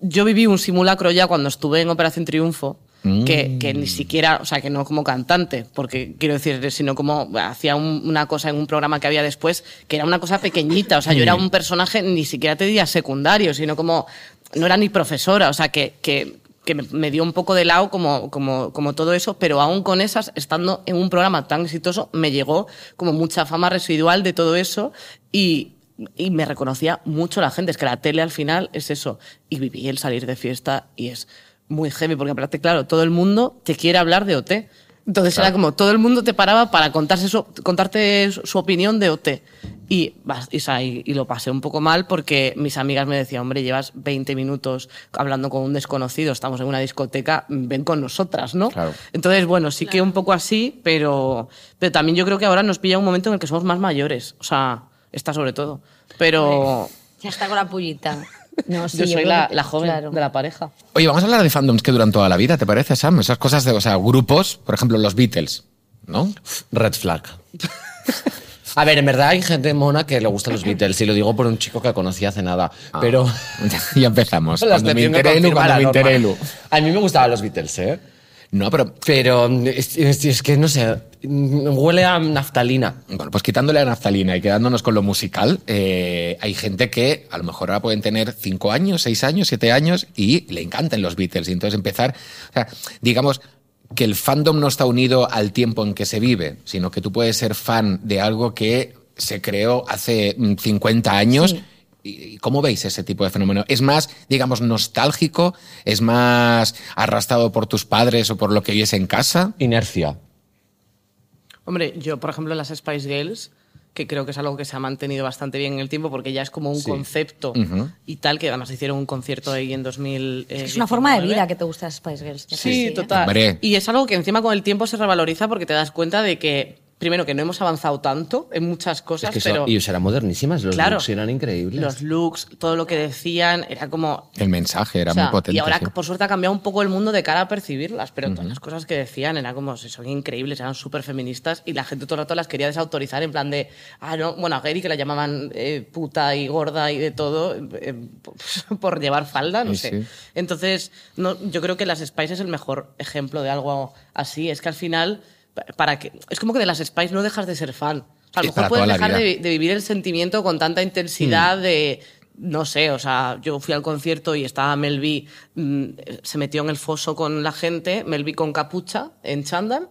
Yo viví un simulacro ya cuando estuve en Operación Triunfo, que, que ni siquiera, o sea, que no como cantante, porque quiero decir, sino como hacía un- una cosa en un programa que había después, que era una cosa pequeñita, o sea, yo era un personaje, ni siquiera te diría secundario, sino como. No era ni profesora, o sea, que. que que me, me dio un poco de lado como, como, como todo eso, pero aún con esas, estando en un programa tan exitoso, me llegó como mucha fama residual de todo eso y, y me reconocía mucho la gente. Es que la tele al final es eso. Y viví el salir de fiesta y es muy heavy, porque aparte, claro, todo el mundo te quiere hablar de OT. Entonces era como todo el mundo te paraba para contarse su- contarte su, opinión de OT. Y, y- y lo pasé un poco mal porque mis amigas me decían, hombre, llevas 20 minutos hablando con un desconocido, estamos en una discoteca, ven con nosotras, ¿no? Claro. Entonces, bueno, sí que un poco así, pero, pero también yo creo que ahora nos pilla un momento en el que somos más mayores. O sea, está sobre todo. Pero Ya está con la pullita. No, sí, yo soy creo la, que- la joven claro. de la pareja. Oye, vamos a hablar de fandoms que duran toda la vida, ¿te parece, Sam? Esas cosas de, o sea, grupos, por ejemplo, los Beatles, ¿no? Red flag. A ver, en verdad hay gente mona que le gustan los Beatles, y lo digo por un chico que conocí hace nada. Pero. <laughs> ya empezamos. Las Cuando me confirmar cuando a me interelu. A mí me gustaban los Beatles, ¿eh? No, pero Pero es, es- es que no sé, huele a naftalina. Bueno, pues quitándole la naftalina y quedándonos con lo musical, eh, hay gente que a lo mejor ahora pueden tener cinco años, seis años, siete años y le encantan los Beatles. Y entonces empezar, o sea, digamos que el fandom no está unido al tiempo en que se vive, sino que tú puedes ser fan de algo que se creó hace mm, 50 años. Sí. ¿Y y cómo veis ese tipo de fenómeno? ¿Es más, digamos, nostálgico? ¿Es más arrastrado por tus padres o por lo que vives en casa? Inercia. Hombre, yo, por ejemplo, las Spice Girls, que creo que es algo que se ha mantenido bastante bien en el tiempo, porque ya es como un Sí. concepto y tal, que además hicieron un concierto ahí en 2000. eh, Es una forma de 19. vida que te gusta Spice Girls. Sí, ¿eh? total. Y es algo que encima con el tiempo se revaloriza porque te das cuenta de que, primero, que no hemos avanzado tanto en muchas cosas, Es que son- pero. y eran modernísimas, los claro, looks eran increíbles. Los looks, todo lo que decían, era como. El mensaje era o sea, muy potente. y ahora, sí. por suerte, ha cambiado un poco el mundo de cara a percibirlas, pero todas las cosas que decían eran como, son increíbles, eran súper feministas y la gente todo el rato las quería desautorizar en plan de, ah, no, bueno, a Gary que la llamaban eh, puta y gorda y de todo eh, <laughs> por llevar falda, no Sí, sé. sí. Entonces, no, yo creo que las Spice es el mejor ejemplo de algo así. Es que al final, para que, es como que de las Spice no dejas de ser fan. O A lo mejor puedes dejar de, de vivir el sentimiento con tanta intensidad de. No sé, o sea, yo fui al concierto y estaba Melvi, mm, se metió en el foso con la gente, Melvi con capucha, en chándal.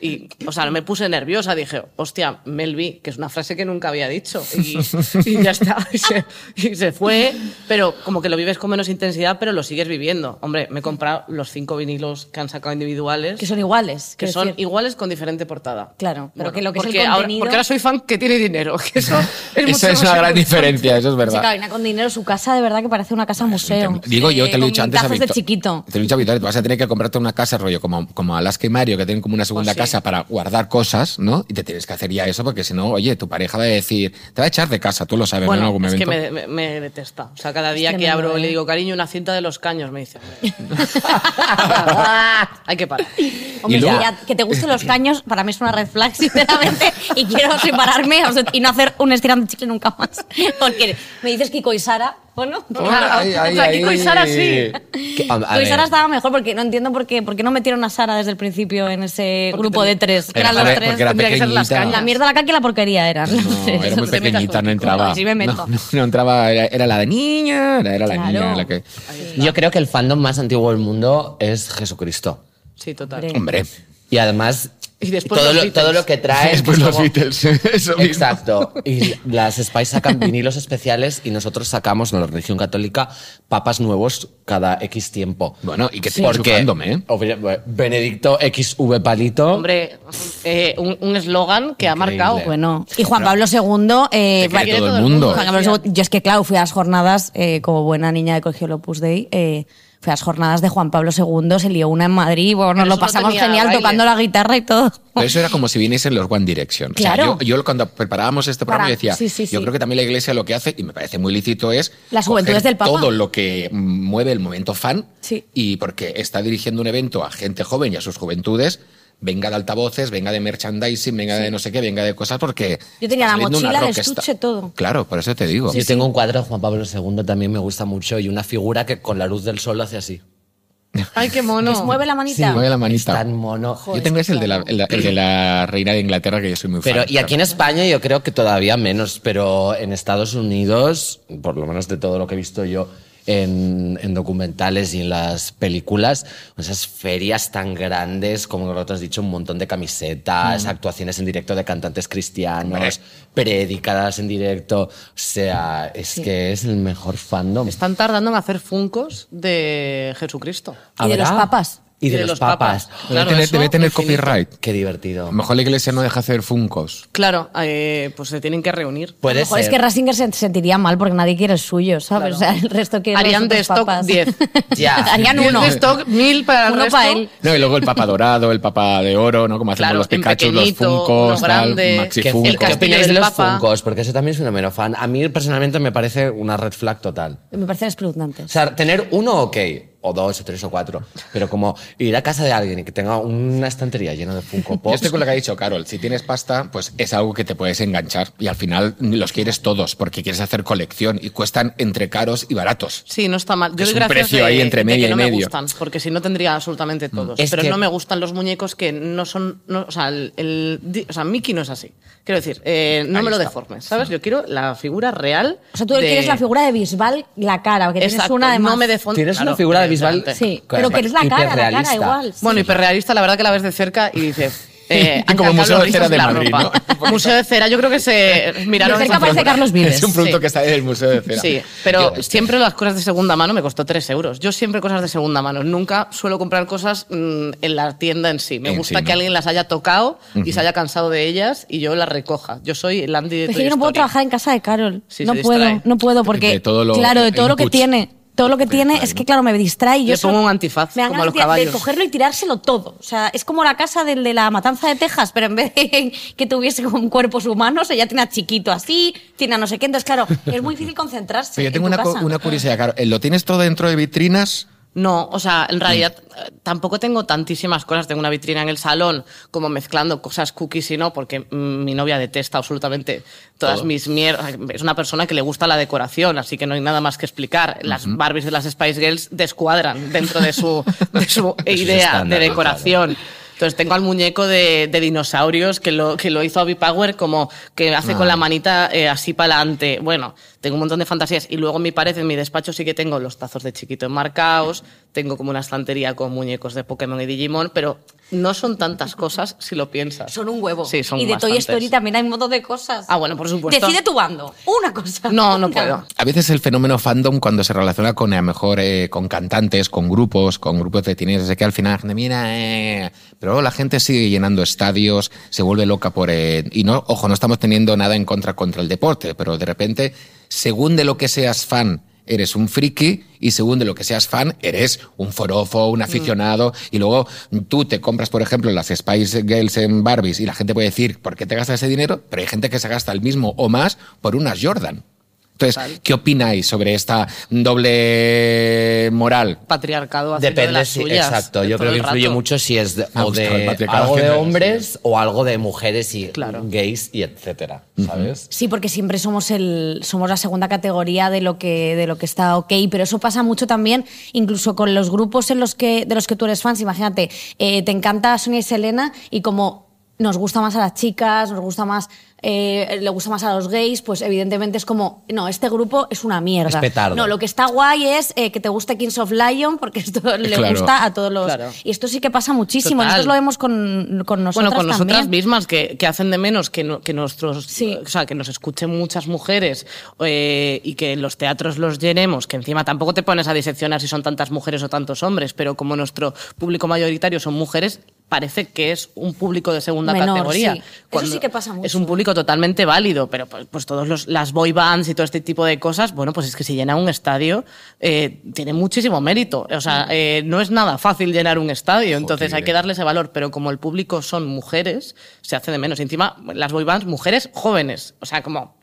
Y, o sea, me puse nerviosa, dije, hostia, Melvi, que es una frase que nunca había dicho. Y, y ya está, <laughs> y se, y se fue. Pero como que lo vives con menos intensidad, pero lo sigues viviendo. Hombre, me he comprado los cinco vinilos que han sacado individuales. Que son iguales. que son decir. iguales con diferente portada. Claro, pero Bueno, que lo que es el porque ahora- contenido... porque ahora soy fan que tiene dinero. Que eso es, mucho Esa es más una gran diferencia, eso es Sí, verdad. Ina con dinero, su casa de verdad que parece una casa museo. Digo yo, te lo he Con dicho antes de chiquito. Te lo he dicho te vas a tener que comprarte una casa rollo como, como Alaska y Mario, que tienen como una segunda Oh, sí. casa para guardar cosas, ¿no? Y te tienes que hacer ya eso, porque si no, oye, tu pareja va a decir, te va a echar de casa, tú lo sabes, ¿no? En Bueno, algún es que momento. me, me- me detesta. O sea, cada día que tremendo, abro y ¿eh? le digo, cariño, una cinta de los caños, me dice. <laughs> <laughs> Hay que parar. Hombre, Y luego- que, ya- que te gusten los caños, para mí es una red flag, <laughs> sinceramente, y quiero separarme o sea, y no hacer un estirando chicle nunca más. Porque me dices Kiko y Sara, Ay, <laughs> ay, o sea, y ay. Sara sí. Ver, Sara estaba mejor porque no entiendo por qué, por qué no metieron a Sara desde el principio en ese Porque grupo de tres. que Era eran los tres. era que ser las cañas. La mierda, la caca y la porquería eran. No, <laughs> era muy pequeñita, con- no entraba. Así me meto. No, no, no entraba, era, era la de niña, era, era la Claro. niña la que... Yo creo que el fandom más antiguo del mundo es Jesucristo. Sí, total. Hombre. Hombre, Y además, Y después todo, los lo, todo lo que trae. <laughs> después es los como- Beatles, <laughs> eso mismo. Exacto. Y las Spice sacan vinilos especiales y nosotros sacamos, en la religión católica, papas nuevos cada X tiempo. Bueno, y que tiene su Porque ¿eh? Benedicto XV Palito. Hombre, eh, un un eslogan que ha Increíble. marcado. Bueno, y Juan Pablo II. Eh, Te quiere va- todo el mundo. Juan Pablo II, yo es que, claro, fui a las jornadas, eh, como buena niña de colegio Opus Dei, a las jornadas de Juan Pablo II, se lió una en Madrid, bueno, nos lo no pasamos genial baile. tocando la guitarra y todo. Pero eso era como si viniesen los One Direction. O sea, Claro. yo, yo cuando preparábamos este programa Para- decía, sí, sí, yo sí. creo que también la iglesia lo que hace, y me parece muy lícito, es Las coger juventudes del Papa. todo lo que mueve el momento fan Sí. y porque está dirigiendo un evento a gente joven y a sus juventudes, venga de altavoces, venga de merchandising, venga de no sé qué, venga de cosas, porque... Yo tenía la mochila, el estuche, todo. Claro, por eso te digo. Yo tengo un cuadro de Juan Pablo II, también me gusta mucho, y una figura que con la luz del sol hace así. Ay, qué mono. Que se mueve la manita. Mueve la Es manita. tan mono. Yo tengo ese, el de, la, el, el de la reina de Inglaterra, que yo soy muy Pero, fan. y aquí en España yo creo que todavía menos, pero en Estados Unidos, por lo menos de todo lo que he visto yo en, en documentales y en las películas, esas ferias tan grandes, como lo has dicho, un montón de camisetas, actuaciones en directo de cantantes cristianos, predicadas en directo. O sea, es que es el mejor fandom. Están tardando en hacer funcos de Jesucristo. Y de los papas. Y de, los, papas. Debe Claro, tener, eso, debe tener copyright. Qué divertido. A lo mejor la iglesia no deja hacer funcos. Claro, eh, pues se tienen que reunir. A lo Puede mejor ser. es que Rasinger se sentiría mal porque nadie quiere el suyo, ¿sabes? Claro. O sea, el resto quiere Harían los de stock papas. 10. <laughs> Ya. Harían Diez uno. de stock, mil para el Uno resto. para él. No, y luego el papa dorado, el papa de oro, ¿no? Como hacemos Claro, los Pikachu, los uno tal, Maxi ¿Qué, Funko. ¿qué castillo opináis de los Papa. Funkos? Porque eso también es un fenómeno fan. A mí personalmente me parece una red flag total. Me parecen espeluznantes. O sea, tener uno, ok, o dos, o tres, o cuatro. Pero como ir a casa de alguien y que tenga una estantería llena de Funko Yo Pops. estoy con lo que ha dicho Carol. Si tienes pasta, pues es algo que te puedes enganchar. Y al final los quieres todos porque quieres hacer colección y cuestan entre caros y baratos. Sí, no está mal. Yo Es un precio de- ahí entre medio que y no me medio. gustan, porque si no tendría absolutamente todos. Es Pero que- no me gustan los muñecos que no son... no- o, sea, el, o sea, Mickey no es así. Quiero decir, eh, no Ahí me lo deformes, ¿sabes? Yo quiero la figura real. O sea, tú de- quieres la figura de Bisbal, la cara, que tienes Exacto, una de no me deformes. Tienes una figura de Bisbal. Sí, Claro, pero que es la cara, la cara igual. sí. Bueno, hiperrealista, la verdad que la ves de cerca y dices... Eh, Y como Museo de Cera de Madrid, ropa. ¿no? <laughs> Museo de Cera, yo creo que se miraron... De cerca parece. Carlos Vives. <laughs> Es un producto Sí. que está en el Museo de Cera. Sí, pero Yo- siempre las cosas de segunda mano me costó 3 euros. Yo siempre cosas de segunda mano. Nunca suelo comprar cosas mm, en la tienda en sí. Me En gusta sí, que ¿no? alguien las haya tocado y se haya cansado de ellas y yo las recoja. Yo soy el Andy de que yo no puedo trabajar en casa de Carol. Sí, no puedo, distrae. no puedo porque De todo lo- claro, de todo lo que tiene, todo lo que tiene es que claro, me distrae yo Le pongo un antifaz, me dan como a ganas los de- de, caballos. cogerlo y tirárselo todo. O sea, es como la casa del de la matanza de Texas, pero en vez de <laughs> que tuviese con cuerpos humanos, ella tiene a chiquito así, tiene a no sé qué. Entonces, claro, es muy difícil concentrarse. Pero yo en tengo tu una, casa. una curiosidad, Carol. ¿Lo tienes todo dentro de vitrinas? No, o sea, en realidad eh, tampoco tengo tantísimas cosas. Tengo una vitrina en el salón, como mezclando cosas cookies y no, porque mi novia detesta absolutamente todas Todo. mis mierdas. Es una persona que le gusta la decoración, así que no hay nada más que explicar. Las Barbies de las Spice Girls descuadran dentro de su, de su <laughs> idea estándar, de decoración. Entonces tengo al muñeco de, de dinosaurios que lo, que lo hizo Abby Power como que hace con la manita eh, así para adelante. Bueno, tengo un montón de fantasías. Y luego en mi pared, en mi despacho sí que tengo los tazos de chiquito enmarcados, tengo como una estantería con muñecos de Pokémon y Digimon, pero no son tantas cosas si lo piensas. Son un huevo. Sí, son y de Toy bastantes. Story también hay un montón de cosas. Ah, bueno, por supuesto. Decide tu bando. Una cosa. No, no puedo. A veces el fenómeno fandom cuando se relaciona con a lo mejor eh, con cantantes, con grupos, con grupos de teenagers, de que al final la gente mira, eh", pero luego la gente sigue llenando estadios, se vuelve loca por eh, y no, ojo, no estamos teniendo nada en contra contra el deporte, pero de repente, según de lo que seas fan, eres un friki y según de lo que seas fan, eres un forofo, un aficionado y luego tú te compras, por ejemplo, las Spice Girls en Barbies y la gente puede decir, ¿por qué te gastas ese dinero? Pero hay gente que se gasta el mismo o más por unas Jordan. Entonces, ¿qué opináis sobre esta doble moral? Patriarcado haciendo de Depende, las sí, suyas. exacto. Yo creo que influye rato. mucho si es de, o de algo de de las hombres o algo de mujeres y Claro. gays y etcétera, ¿sabes? Sí, porque siempre somos el somos la segunda categoría de lo que de lo que está ok, pero eso pasa mucho también, incluso con los grupos en los que de los que tú eres fans. Imagínate, eh, te encanta Sonia y Selena y como nos gusta más a las chicas, nos gusta más eh, le gusta más a los gays, pues evidentemente es como, no, este grupo es una mierda. Es petardo. No, lo que está guay es eh, que te guste Kings of Lion, porque <laughs> esto le Claro. gusta a todos los... Claro. Y esto sí que pasa muchísimo, nosotros lo vemos con, con nosotras Bueno, con nosotras también. mismas, que, que hacen de menos que, no- que nuestros, Sí. o sea, que nos escuchen muchas mujeres eh, y que los teatros los llenemos, que encima tampoco te pones a diseccionar si son tantas mujeres o tantos hombres, pero como nuestro público mayoritario son mujeres, parece que es un público de segunda Menor, categoría. sí. Eso sí que pasa Es mucho. un público totalmente válido, pero pues, pues todos los, las boy bands y todo este tipo de cosas, bueno, pues es que si llena un estadio, eh, tiene muchísimo mérito. O sea, eh, no es nada fácil llenar un estadio, entonces hay que darle ese valor, pero como el público son mujeres, se hace de menos. Y encima, las boy bands, mujeres jóvenes. O sea, como,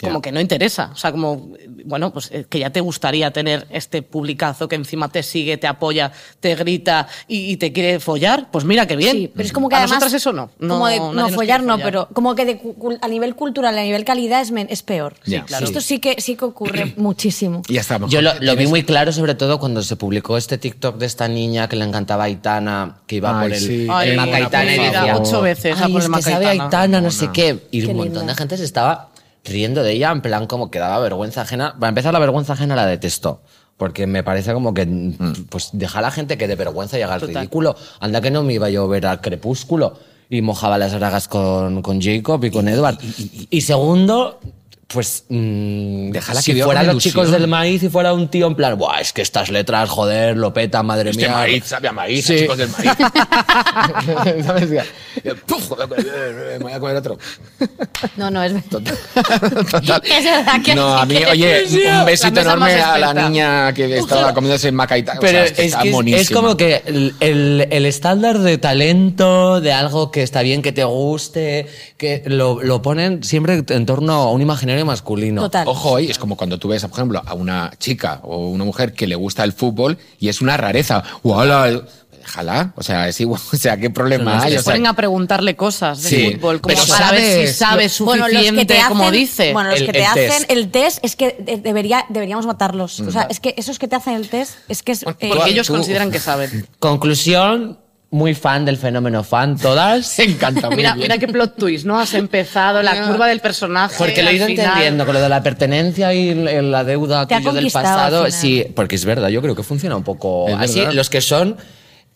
como que no interesa. O sea, como, bueno, pues eh, que ya te gustaría tener este publicazo que encima te sigue, te apoya, te grita y, y te quiere follar. Pues mira qué bien. Sí, pero es como que a además. nosotras eso no. no como de, nadie no, follar no, pero como que de a nivel cultural, a nivel calidad es, es peor. Ya. claro. Esto sí que, sí que ocurre <clears throat> muchísimo. Y. Yo lo, lo vi muy claro, sobre todo cuando se publicó este TikTok de esta niña que le encantaba a Aitana, que iba Ay, por el, sí. el Ay, Maca una Aitana y decía, ocho veces a Ay, por el que sabe a Aitana". Aitana, no sé qué. Y Qué un montón linda. de gente se estaba riendo de ella, en plan como que daba vergüenza ajena. Para empezar, la vergüenza ajena la detesto. Porque me parece como que, pues, deja a la gente que de vergüenza llega al Total. ridículo. Anda que no me iba yo a ver al crepúsculo y mojaba las bragas con, con Jacob y con Edward. Y segundo, pues, mm, Déjala que si viva fueran los chicos del maíz y fuera un tío en plan, Buah, es que estas letras, joder, lo peta, madre Este mía. maíz sabe a maíz, Sí. chicos del maíz. <laughs> ¿Sabes? <laughs> ¡Puf! Me voy a comer otro. No, no, es Total. <laughs> Es verdad que No, a mí, que- oye, un besito enorme a la niña que estaba comiéndose macaita. O Pero sea, es, que está que es- monísima. es como que el, el- el estándar de talento, de algo que está bien, que te guste, que lo, lo ponen siempre en torno a un imaginario masculino. Total. Ojo, y es como cuando tú ves, por ejemplo, a una chica o una mujer que le gusta el fútbol y es una rareza. ¡Wala! Déjala. O sea, es igual. <laughs> O sea, ¿qué problema hay? Se O sea, ponen a preguntarle cosas de Sí, fútbol, como pero para ver si sabes, sabes Bueno, suficiente, los que te hacen, como dice. Bueno, los El- que te el hacen test. el test es que de- debería, deberíamos matarlos. O sea, es que esos que te hacen el test es que es. Eh, Porque ellos tú- consideran que saben. <laughs> Conclusión, muy fan del fenómeno fan, todas. Me <laughs> encanta. muy Mira, bien. mira qué plot twist, ¿no? Has empezado la curva del personaje. Porque lo he ido final- entendiendo con lo de la pertenencia y la deuda Te ha tuyo del pasado. Sí, porque es verdad, yo creo que funciona un poco Es así. verdad. Los que son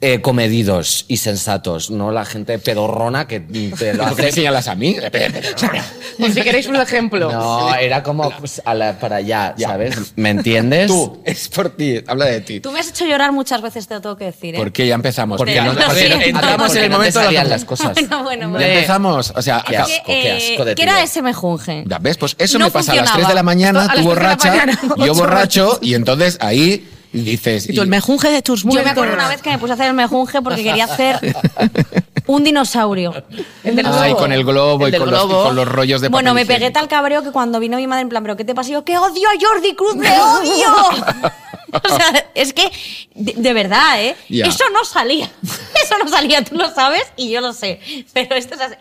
eh, comedidos y sensatos, no la gente pedorrona que te lo ¿Por qué me hace. señalas a mí? <laughs> Por si queréis un ejemplo. No, era como pues, a la- para allá, ¿sabes? ¿Me entiendes? Tú, es por ti. Habla de ti. Tú me has hecho llorar muchas veces, te lo tengo que decir. ¿eh? ¿Por qué ya empezamos? Porque no, lo porque siento. entramos porque en el no te momento de salían la- las cosas. Bueno, bueno, Ya empezamos. O sea, Qué acá- asco, qué eh, asco de ¿Qué era tío. ese mejunje? Ya ves, pues eso No me pasa a las funcionaba. 3 de la mañana, tú las tres de la borracha, mañana, <laughs> yo borracho, y entonces ahí dices... Y tú, el mejunje de tus Yo me muertos. acuerdo una vez que me puse a hacer el mejunje porque quería hacer <laughs> un dinosaurio. El del Ay, globo. con el globo El y con los, y con los rollos de Bueno, me pegué tal cabreo que cuando vino mi madre en plan, ¿pero qué te pasa? Y yo, ¡que odio a Jordi Cruz! ¡Le <laughs> odio! <laughs> o sea, es que, de, de verdad, ¿eh? Eso no salía. Eso no salía, tú lo sabes y yo lo sé. Pero esto es así.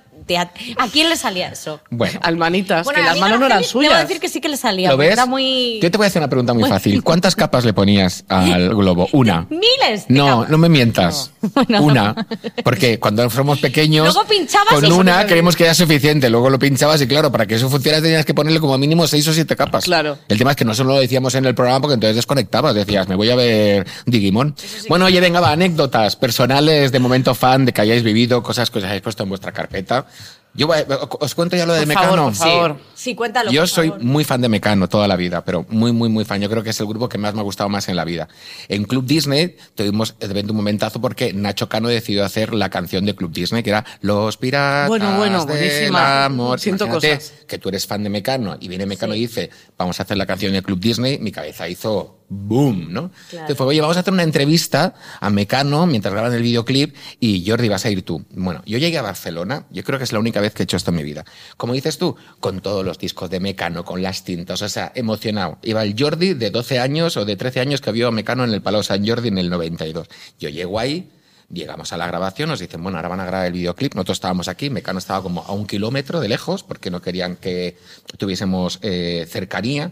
¿A quién le salía eso? Bueno, Al manitas, Bueno, que las manos no eran Araceli, Debo suyas. decir que sí que le salía. ¿lo porque ves? Era muy... Yo te voy a hacer una pregunta muy fácil. <laughs> ¿Cuántas capas le ponías al globo? <laughs> Una. Miles de No, capas. no me mientas. <laughs> Bueno. Una. Porque cuando somos pequeños, Luego pinchabas con una creemos que ya es suficiente. Luego lo pinchabas y claro, para que eso funcionara tenías que ponerle como mínimo seis o siete capas. Claro. El tema es que no solo lo decíamos en el programa porque entonces desconectabas. Decías, me voy a ver Digimon. Bueno, oye, venga, va, anécdotas personales de momento fan, de que hayáis vivido, cosas que os hayáis puesto en vuestra carpeta. Yo voy a- os cuento ya lo de Por Mecano. favor, por favor. Sí, cuéntalo. Yo por soy favor. muy fan de Mecano toda la vida, pero muy, muy, muy fan. Yo creo que es el grupo que más me ha gustado más en la vida. En Club Disney tuvimos de repente un momentazo porque Nacho Cano decidió hacer la canción de Club Disney, que era Los Piratas Bueno, bueno, del buenísima. Amor. Siento Imagínate cosas. que tú eres fan de Mecano y viene Mecano Sí. y dice, vamos a hacer la canción de Club Disney, mi cabeza hizo boom, ¿no? Claro. Entonces fue, oye, vamos a hacer una entrevista a Mecano mientras graban el videoclip y Jordi, vas a ir tú. Bueno, yo llegué a Barcelona, yo creo que es la única vez que he hecho esto en mi vida. Como dices tú, con todos los discos de Mecano, con las tintas, o sea, emocionado. Iba el Jordi de 12 años o de 13 años que vio a Mecano en el Palau San Jordi en el 92. Yo llego ahí, Llegamos a la grabación, nos dicen, bueno, ahora van a grabar el videoclip. Nosotros estábamos aquí, Mecano estaba como a un kilómetro de lejos porque no querían que tuviésemos eh, cercanía.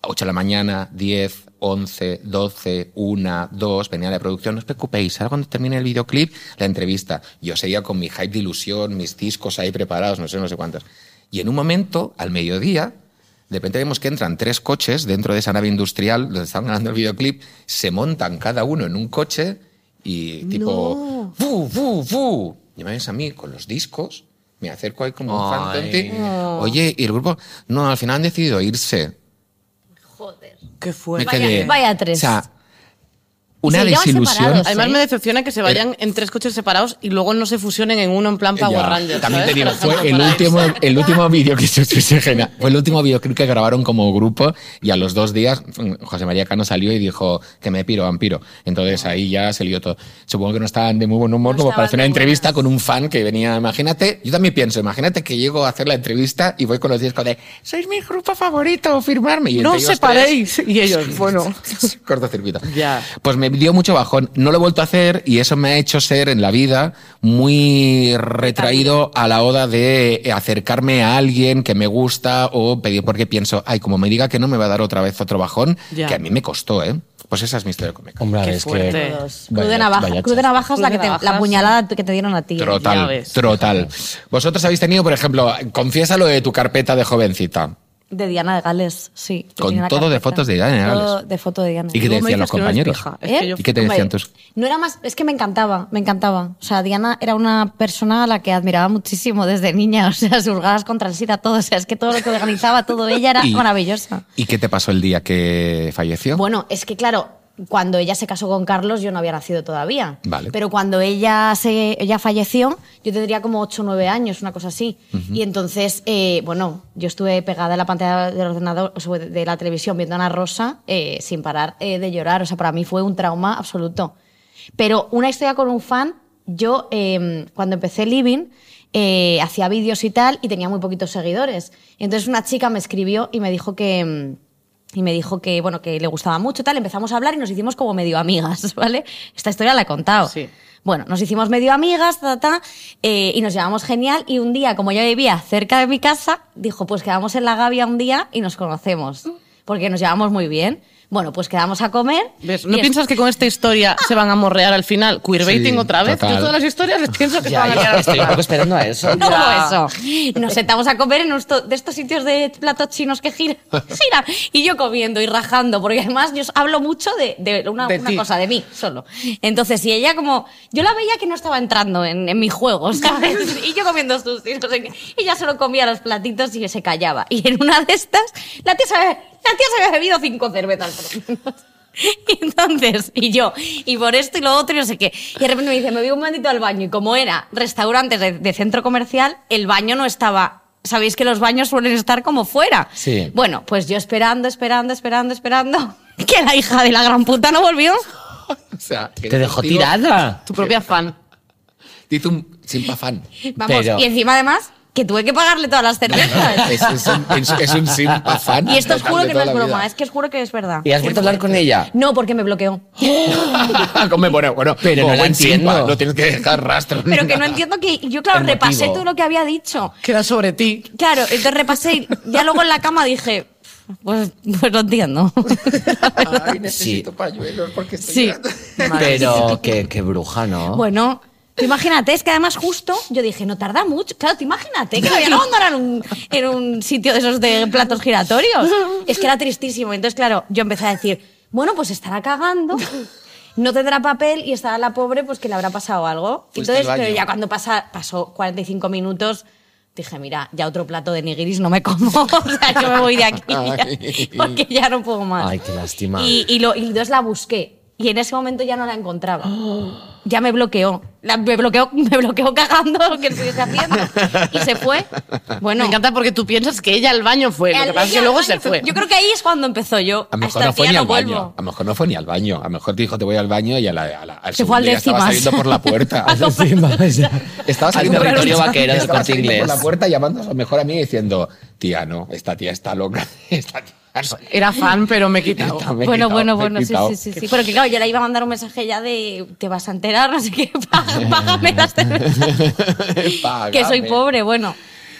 8 de la mañana, 10, 11, 12, 1, 2, venía la producción, no os preocupéis, ahora cuando termine el videoclip, la entrevista. Yo seguía con mi hype de ilusión, mis discos ahí preparados, no sé, no sé cuántos. Y en un momento, al mediodía, de repente vemos que entran tres coches dentro de esa nave industrial donde estaban grabando el videoclip, se montan cada uno en un coche y tipo, ¡fu, fu, fu! Y me ves a mí con los discos, me acerco ahí como un fan. Oye, y el grupo, no, al final han decidido irse. Joder. Qué Me fuerte. Vaya- tres. O sea, una se desilusión. separados. Además ¿eh? me decepciona que se vayan en tres coches separados y luego no se fusionen en uno en plan Power Ya, Rangers. También ¿sabes? te digo, fue el último, el último vídeo que se fue genial. Fue el último videoclip que grabaron como grupo y a los dos días mm, José María Cano salió y dijo que me piro, vampiro. Entonces ahí ya se lió todo. Supongo que no estaban de muy buen humor No como para hacer una entrevista buenas. con un fan que venía. Imagínate, yo también pienso, imagínate que llego a hacer la entrevista y voy con los discos de sois mi grupo favorito, firmarme. Y No os ellos tres- separéis. Y ellos, <laughs> bueno. <laughs> cortocircuito. Ya. Pues me dio mucho bajón. No lo he vuelto a hacer y eso me ha hecho ser en la vida muy retraído a la hora de acercarme a alguien que me gusta o pedir porque pienso, ay, como me diga que no me va a dar otra vez otro bajón, Ya. que a mí me costó, ¿eh? Pues esa es mi historia con Meca. Hombre, Qué es fuerte. que... Vaya- Cruz de navaja, vaya Cruz de chas. navaja es la, que la puñalada que te dieron a ti. ves. total. Vosotros habéis tenido, por ejemplo, confiesa lo de tu carpeta de jovencita. De Diana de Gales, sí. Con todo de fotos de Diana de Gales. Todo de foto de Diana. ¿Y qué te decían los no compañeros? Es ¿Eh? ¿Y qué te Hombre, decían tus...? No era más, es que me encantaba, me encantaba. O sea, Diana era una persona a la que admiraba muchísimo desde niña. <laughs> O sea, sus ganas contra el SIDA, todo. O sea, es que todo lo que organizaba, todo ella era <laughs> Y- maravillosa. ¿Y qué te pasó el día que falleció? Bueno, es que claro, cuando ella se casó con Carlos yo no había nacido todavía. Vale. Pero cuando ella, se, ella falleció, yo tendría como 8 o 9 años, una cosa así. Y entonces, eh, bueno, yo estuve pegada en la pantalla del ordenador, de la televisión viendo a Ana Rosa eh, sin parar eh, de llorar. O sea, para mí fue un trauma absoluto. Pero una historia con un fan, yo eh, cuando empecé Living eh, hacía vídeos y tal y tenía muy poquitos seguidores. Entonces una chica me escribió y me dijo que... y me dijo que, bueno, que le gustaba mucho, tal. Empezamos a hablar y nos hicimos como medio amigas, <laughs> ¿vale? Esta historia la he contado. Sí. Bueno, nos hicimos medio amigas, ta, ta, ta, eh, y nos llevamos genial. Y un día, como yo vivía cerca de mi casa, dijo, pues quedamos en la Gavia un día y nos conocemos. Porque nos llevamos muy bien. Bueno, pues quedamos a comer. ¿Ves? ¿No piensas que con esta historia se van a morrear al final? Queerbaiting Sí, otra vez. total. Yo todas las historias les pienso que se van a estoy un final. poco esperando a eso. No, Ya. eso. Nos sentamos a comer en esto- de estos sitios de platos chinos que giran, giran. Y yo comiendo y rajando, porque además yo hablo mucho de, de una, De una ti. cosa, de mí solo. Entonces, y ella como. Yo la veía que no estaba entrando en, en mi juego, <laughs> ¿sabes? Y yo comiendo sus no sé ella solo comía los platitos y se callaba. Y en una de estas, la tía se había, la tía se había bebido cinco cervezas, por lo menos. Y entonces, y yo, y por esto y lo otro y no sé qué. Y de repente me dice, me voy un momentito al baño. Y como era restaurantes de, de centro comercial, el baño no estaba. Sabéis que los baños suelen estar como fuera. Sí. Bueno, pues yo esperando, esperando, esperando, esperando. <laughs> Que la hija de la gran puta no volvió. <laughs> O sea, que Te dejó tirada. Tu propia fan. Hizo un simpa fan. Vamos, Pero- y encima además, que tuve que pagarle todas las cervezas. Es, es un, es, es un simpa fan. y esto os juro que no es broma, vida. es que os juro que es verdad. ¿Y has vuelto a hablar con ella? No, porque me bloqueó. <laughs> Come, bueno, bueno, Pero no la simpa, entiendo. no tienes que dejar rastro. Pero que no entiendo que yo, claro, repasé todo lo que había dicho. Queda sobre ti. Claro, entonces repasé y ya luego en la cama dije, pues, pues lo entiendo. Ay, necesito Sí. pañuelos porque estoy Sí. Pero qué, qué bruja, ¿no? Bueno, tú imagínate, es que además justo yo dije, no tarda mucho. Claro, tú imagínate que me habían abandonado en un, en un sitio de esos de platos giratorios. Es que era tristísimo. Entonces, claro, yo empecé a decir, bueno, pues estará cagando. No tendrá papel y estará la pobre, pues que le habrá pasado algo. Entonces, pero ya cuando pasa, pasó 45 minutos, dije, mira, ya otro plato de nigiris no me como. <laughs> O sea, yo me voy de aquí. <laughs> ya, porque ya no puedo más. Ay, qué lástima. Y, y, lo, y entonces la busqué. Y en ese momento ya no la encontraba. <gasps> Ya me bloqueó. La- me bloqueó. <laughs> Me bloqueó cagando lo que estuviese haciendo. Y se fue. Bueno. Me encanta porque tú piensas que ella al baño fue. Lo al- que pasa es que luego se baño fue. Yo creo que ahí es cuando empezó yo. A lo mejor no fue tía ni al vuelvo. baño. A lo mejor no fue ni al baño. A lo mejor te dijo, te voy al baño y a la, a la- al Se fue al estaba décimas. saliendo por la puerta. <laughs> <laughs> Estaba al saliendo territorio por- vaquero del estaba corte saliendo inglés. por la puerta llamando a su mejor amiga y diciendo, tía, no, esta tía está loca. Esta tía Era fan, pero me he quitado. Esta me he Bueno, quitado, bueno, he bueno, sí, sí, sí, sí. Pero que claro, yo le iba a mandar un mensaje ya de te vas a enterar, <laughs> no sé qué, pá- págame las <laughs> cervezas. que soy pobre, bueno.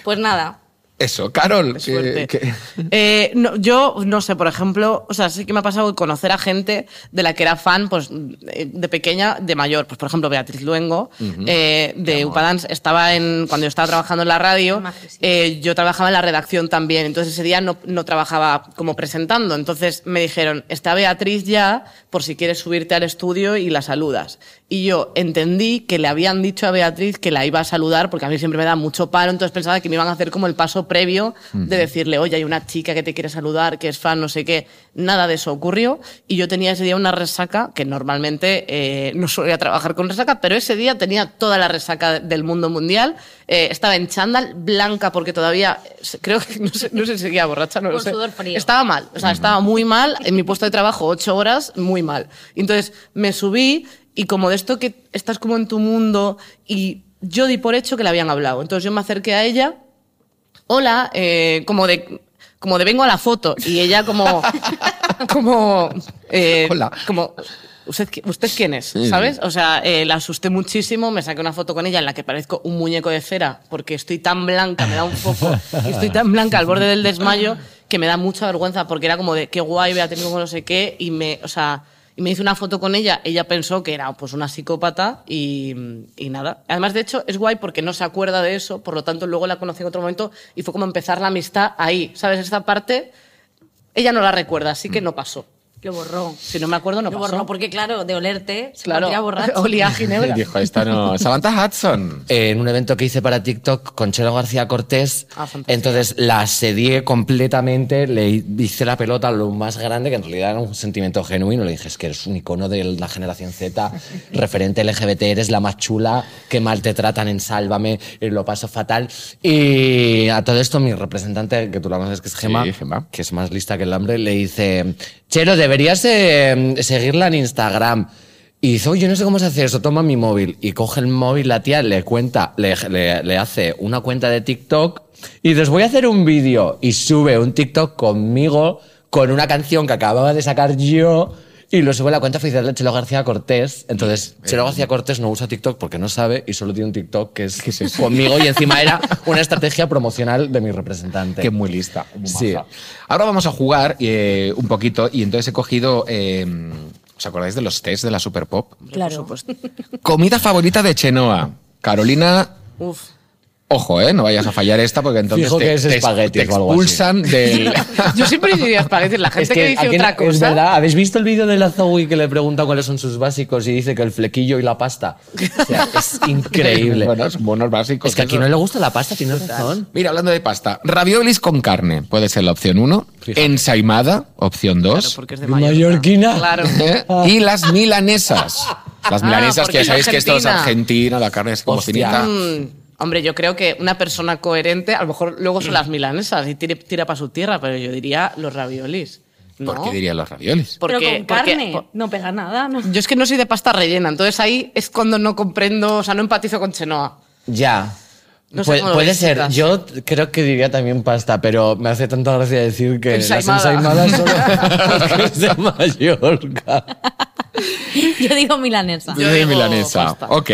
Pues nada. Eso, Carol. que- que- Eh, no, yo no sé, por ejemplo, o sea, sí que me ha pasado conocer a gente de la que era fan, pues eh, de pequeña, de mayor. Pues por ejemplo, Beatriz Luengo, eh, de Upadance, estaba en, cuando yo estaba trabajando en la radio, eh, yo trabajaba en la redacción también, entonces ese día no, no trabajaba como presentando. Entonces me dijeron, está Beatriz ya, por si quieres subirte al estudio y la saludas. Y yo entendí que le habían dicho a Beatriz que la iba a saludar, porque a mí siempre me da mucho palo, entonces pensaba que me iban a hacer como el paso previo de decirle, oye, hay una chica que te quiere saludar, que es fan, no sé qué. Nada de eso ocurrió. Y yo tenía ese día una resaca, que normalmente eh, no solía trabajar con resaca, pero ese día tenía toda la resaca del mundo mundial. Eh, estaba en chándal, blanca, porque todavía, eh, creo que, <laughs> no sé, no sé si seguía borracha, no lo sé. sudor frío. Estaba mal, o sea, estaba muy mal. En mi puesto de trabajo, ocho horas, muy mal. Entonces me subí y como de esto que estás como en tu mundo y yo di por hecho que le habían hablado. Entonces yo me acerqué a ella, hola, eh, como de como de vengo a la foto y ella como <laughs> como eh, Hola. como ¿Usted, ¿Usted quién es? Sí, ¿Sabes? O sea, eh, la asusté muchísimo, me saqué una foto con ella en la que parezco un muñeco de cera, porque estoy tan blanca, me da un poco, y estoy tan blanca al borde del desmayo, que me da mucha vergüenza, porque era como de qué guay, Beatriz, como no sé qué, y me, o sea, y me hice una foto con ella, ella pensó que era pues una psicópata y, y nada. Además, de hecho, es guay porque no se acuerda de eso, por lo tanto, luego la conocí en otro momento y fue como empezar la amistad ahí, ¿sabes? Esta parte, ella no la recuerda, así que no pasó. Lo borró. Si no me acuerdo, no Lo pasó. borró porque, claro, de olerte, se Claro, borracho. <laughs> olía a ginebra. Dijo, esta no. <laughs> Samantha Hudson. en un evento que hice para TikTok con Chelo García Cortés. Ah, fantástico. entonces la asedié completamente, le hice la pelota lo más grande, que en realidad era un sentimiento genuino. Le dije, es que eres un icono de la generación Z, <laughs> referente LGBT, eres la más chula, qué mal te tratan en Sálvame, y lo paso fatal. Y a todo esto mi representante, que tú la conoces, que es Gema, Sí, Gema. que es más lista que el hambre, le dice, Chelo, deberías eh, seguirla en Instagram. Y dice, oye, no sé cómo se hace eso, toma mi móvil. Y coge el móvil, la tía le cuenta, le, le- le hace una cuenta de TikTok y dices, voy a hacer un vídeo. Y sube un TikTok conmigo con una canción que acababa de sacar yo y lo sube a la cuenta oficial de Chelo García Cortés. Entonces, Chelo García Cortés no usa TikTok porque no sabe y solo tiene un TikTok que es, conmigo y encima era una estrategia promocional de mi representante. Que muy lista. muy Sí. Ahora vamos a jugar eh, un poquito y entonces he cogido. eh, ¿Os acordáis de los test de la Super Pop? Claro. Comida favorita de Chenoa. Carolina, Uf. Ojo, ¿eh? No vayas a fallar esta porque entonces Fijo te, que es te- espaguetis te o algo así. del. <laughs> Yo siempre diría espaguetis, la gente Es que, dice aquí otra Es cosa. verdad, ¿habéis visto el vídeo de la Zoe que le pregunta cuáles son sus básicos y dice que el flequillo y la pasta? O sea, es <laughs> increíble. bueno, son buenos básicos. es que aquí eso. no le gusta la pasta, tienes razón. Mira, hablando de pasta, raviolis con carne puede ser la opción 1, Fíjate. ensaimada, opción 2, Claro, porque es de mallorquina. Claro. <laughs> ¿eh? y las milanesas. Las Ah, milanesas porque que es sabéis que esto es Argentina. la carne es como finita. Mm, hombre, yo creo que una persona coherente, a lo mejor luego son las <clears throat> milanesas y tira, tira para su tierra, pero yo diría los raviolis. ¿no? ¿Por qué diría los raviolis? Porque- Pero con porque- carne. por- no pega nada, ¿no? yo es que no soy de pasta rellena, entonces ahí es cuando no comprendo, o sea, no empatizo con Chenoa. Ya. No sé Puede, ser. chicas. Yo creo que diría también pasta, pero me hace tanta gracia decir que Ensaimada. las ensaimadas <laughs> solo <laughs> porque es de Mallorca. Yo digo milanesa. Yo digo milanesa. pasta. Ok.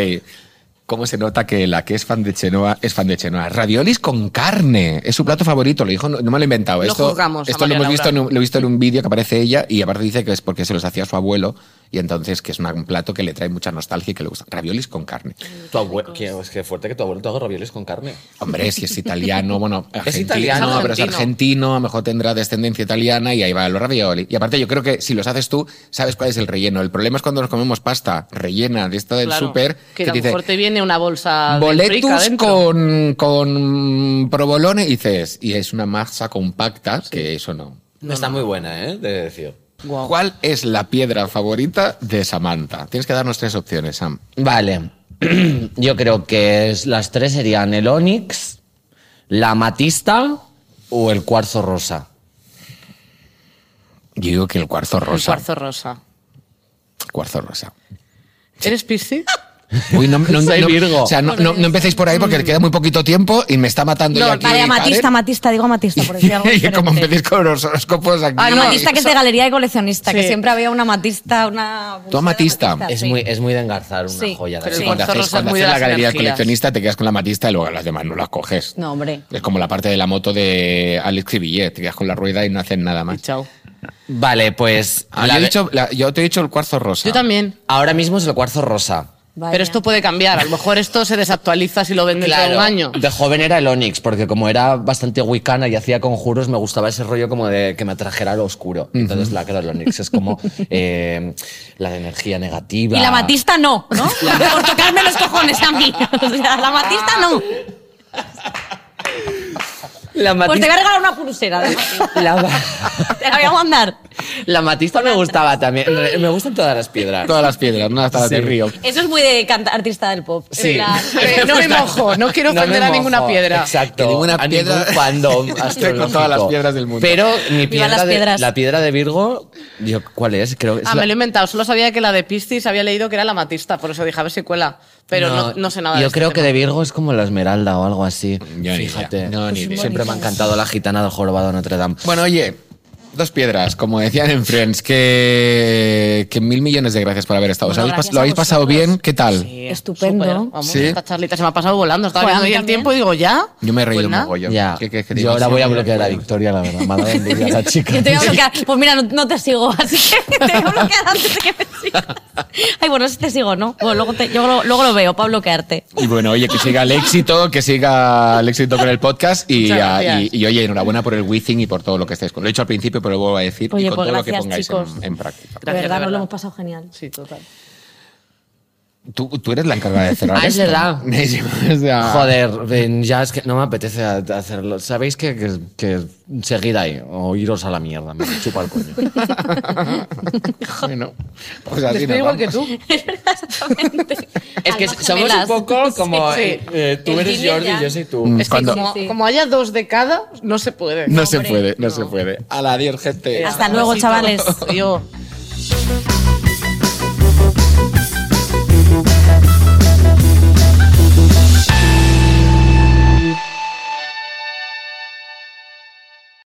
¿Cómo se nota que la que es fan de Chenoa es fan de Chenoa? Raviolis con carne. Es su plato favorito. Lo dijo, no, no me lo he inventado. Lo esto juzgamos esto lo hemos visto en, Laura. un- lo he visto en un vídeo que aparece ella y aparte dice que es porque se los hacía su abuelo y entonces que es un plato que le trae mucha nostalgia y que le gusta. Raviolis con carne. Tu abuelo, que, es que fuerte que tu abuelo te haga ravioles con carne. Hombre, si es italiano, bueno, <laughs> argentino, italiano, no, pero es argentino. a lo mejor tendrá descendencia italiana y ahí va los ravioli. Y aparte yo creo que si los haces tú, sabes cuál es el relleno. El problema es cuando nos comemos pasta rellena de esta del Claro, súper Que a que lo dice mejor te viene una bolsa de boletus con, con provolone y dices, y es una masa compacta, que eso no. No, está muy buena, ¿eh? De decir. ¿Cuál es la piedra favorita de Samantha? Tienes que darnos tres opciones, Sam. Vale. <clears throat> Yo creo que es- las tres serían el onix, la amatista o el cuarzo rosa. Yo digo que el cuarzo El rosa. cuarzo rosa. Cuarzo rosa. ¿Eres Piscis? <laughs> Uy, no, no, <laughs> Soy no- Virgo. O sea, no, no, no empecéis por ahí porque le queda muy poquito tiempo y me está matando No, ya aquí. Vale, amatista, amatista, digo amatista, por decir <laughs> algo y como empecéis con los horóscopos aquí. Ah, no, amatista que es de galería de coleccionista, que Sí. siempre había una amatista, una... ¿Tú amatista? Es, sí. muy, es muy de engarzar una Sí, joya. de pero cuando haces, cuando haces de la galería energías. coleccionista te quedas con la matista y luego las demás no las coges. No, hombre. Es como la parte de la moto de Alex Cribillet, te quedas con la rueda y no hacen nada Y más. chao. Vale, pues. Ah, la yo, he de- dicho, la- yo te he dicho el cuarzo rosa. Yo también. Ahora mismo es el cuarzo rosa. Vaya. Pero esto puede cambiar. A lo mejor esto se desactualiza si lo ven dentro de un año. De joven era el Onix, porque como era bastante wicana y hacía conjuros, me gustaba ese rollo como de que me atrajera a lo oscuro. Entonces la que el Onix es como eh, la energía negativa. Y la amatista no, ¿no? <laughs> Por tocarme los cojones a mí. <laughs> O sea, la amatista no. <laughs> La Pues te matista, voy a regalar una pulsera de la, <laughs> Te la voy a mandar. la matista me gustaba también. Me gustan todas las piedras. Todas las piedras, no hasta las Sí. de río. Eso es muy de artista del pop. Sí. plan, <laughs> Eh, no me mojo, no quiero No ofender a ninguna piedra. Exacto. Que ninguna a piedra- <laughs> ningún fandom astrológico. todas las piedras del mundo. Pero mi piedra las de, la piedra de Virgo, yo, ¿cuál es? Creo que es Ah, la- me lo he inventado. Solo sabía que la de Piscis había leído que era la matista, por eso dije a ver si cuela. Pero no, no sé nada Yo de este creo que tema. de Virgo es como la esmeralda o algo así. Yo ni Fíjate. idea. No, ni idea. Siempre me ha encantado la gitana del jorobado Notre Dame. Bueno, oye, dos piedras, como decían en Friends, que, que mil millones de gracias por haber estado. ¿Os Bueno, habéis pas- gracias ¿Lo habéis pasado bien? ¿Qué tal? Sí, Estupendo. súper. Vamos, Sí. esta charlita se me ha pasado volando. Estaba viendo el tiempo y digo, ¿ya? Yo me he reído Pues un mogollón. Ya. ¿Qué quieres que yo ahora voy a bloquear a. Victoria, la verdad. Dado envidia la chica. Yo te voy a bloquear. Pues mira, no, no te sigo, así que <laughs> te voy a bloquear antes de que me sigas. Ay, bueno, si te sigo, ¿no? Bueno, luego, te- yo lo, luego lo veo para bloquearte. Y bueno, oye, que siga el éxito, que siga el éxito con el podcast y, y, oye, enhorabuena por el Withing y por todo lo que estáis con. Lo he dicho al principio, pero lo vuelvo a decir Oye, y con pues todo lo que gracias, pongáis chicos. en, en práctica. De Gracias, verdad, nos lo hemos pasado genial. Sí, total. Tú, tú eres la encargada de cerrar Ah, es verdad. <laughs> O sea, Joder, ven, ya es que no me apetece hacerlo. ¿Sabéis que, que, que seguid ahí o iros a la mierda? Me <laughs> chupa el coño. <laughs> Bueno, pues así nos igual que vamos. tú. Es verdad, exactamente. Es que Almas somos un poco como Sí. eh, eh, tú El eres Tinder Jordi ya. y yo soy tú. Mm. Es que Cuando- como, Sí, sí. como haya dos de cada, no se puede. No se Hombre, puede, no, se puede. A la adiós, gente. Hasta luego, chavales. Yo.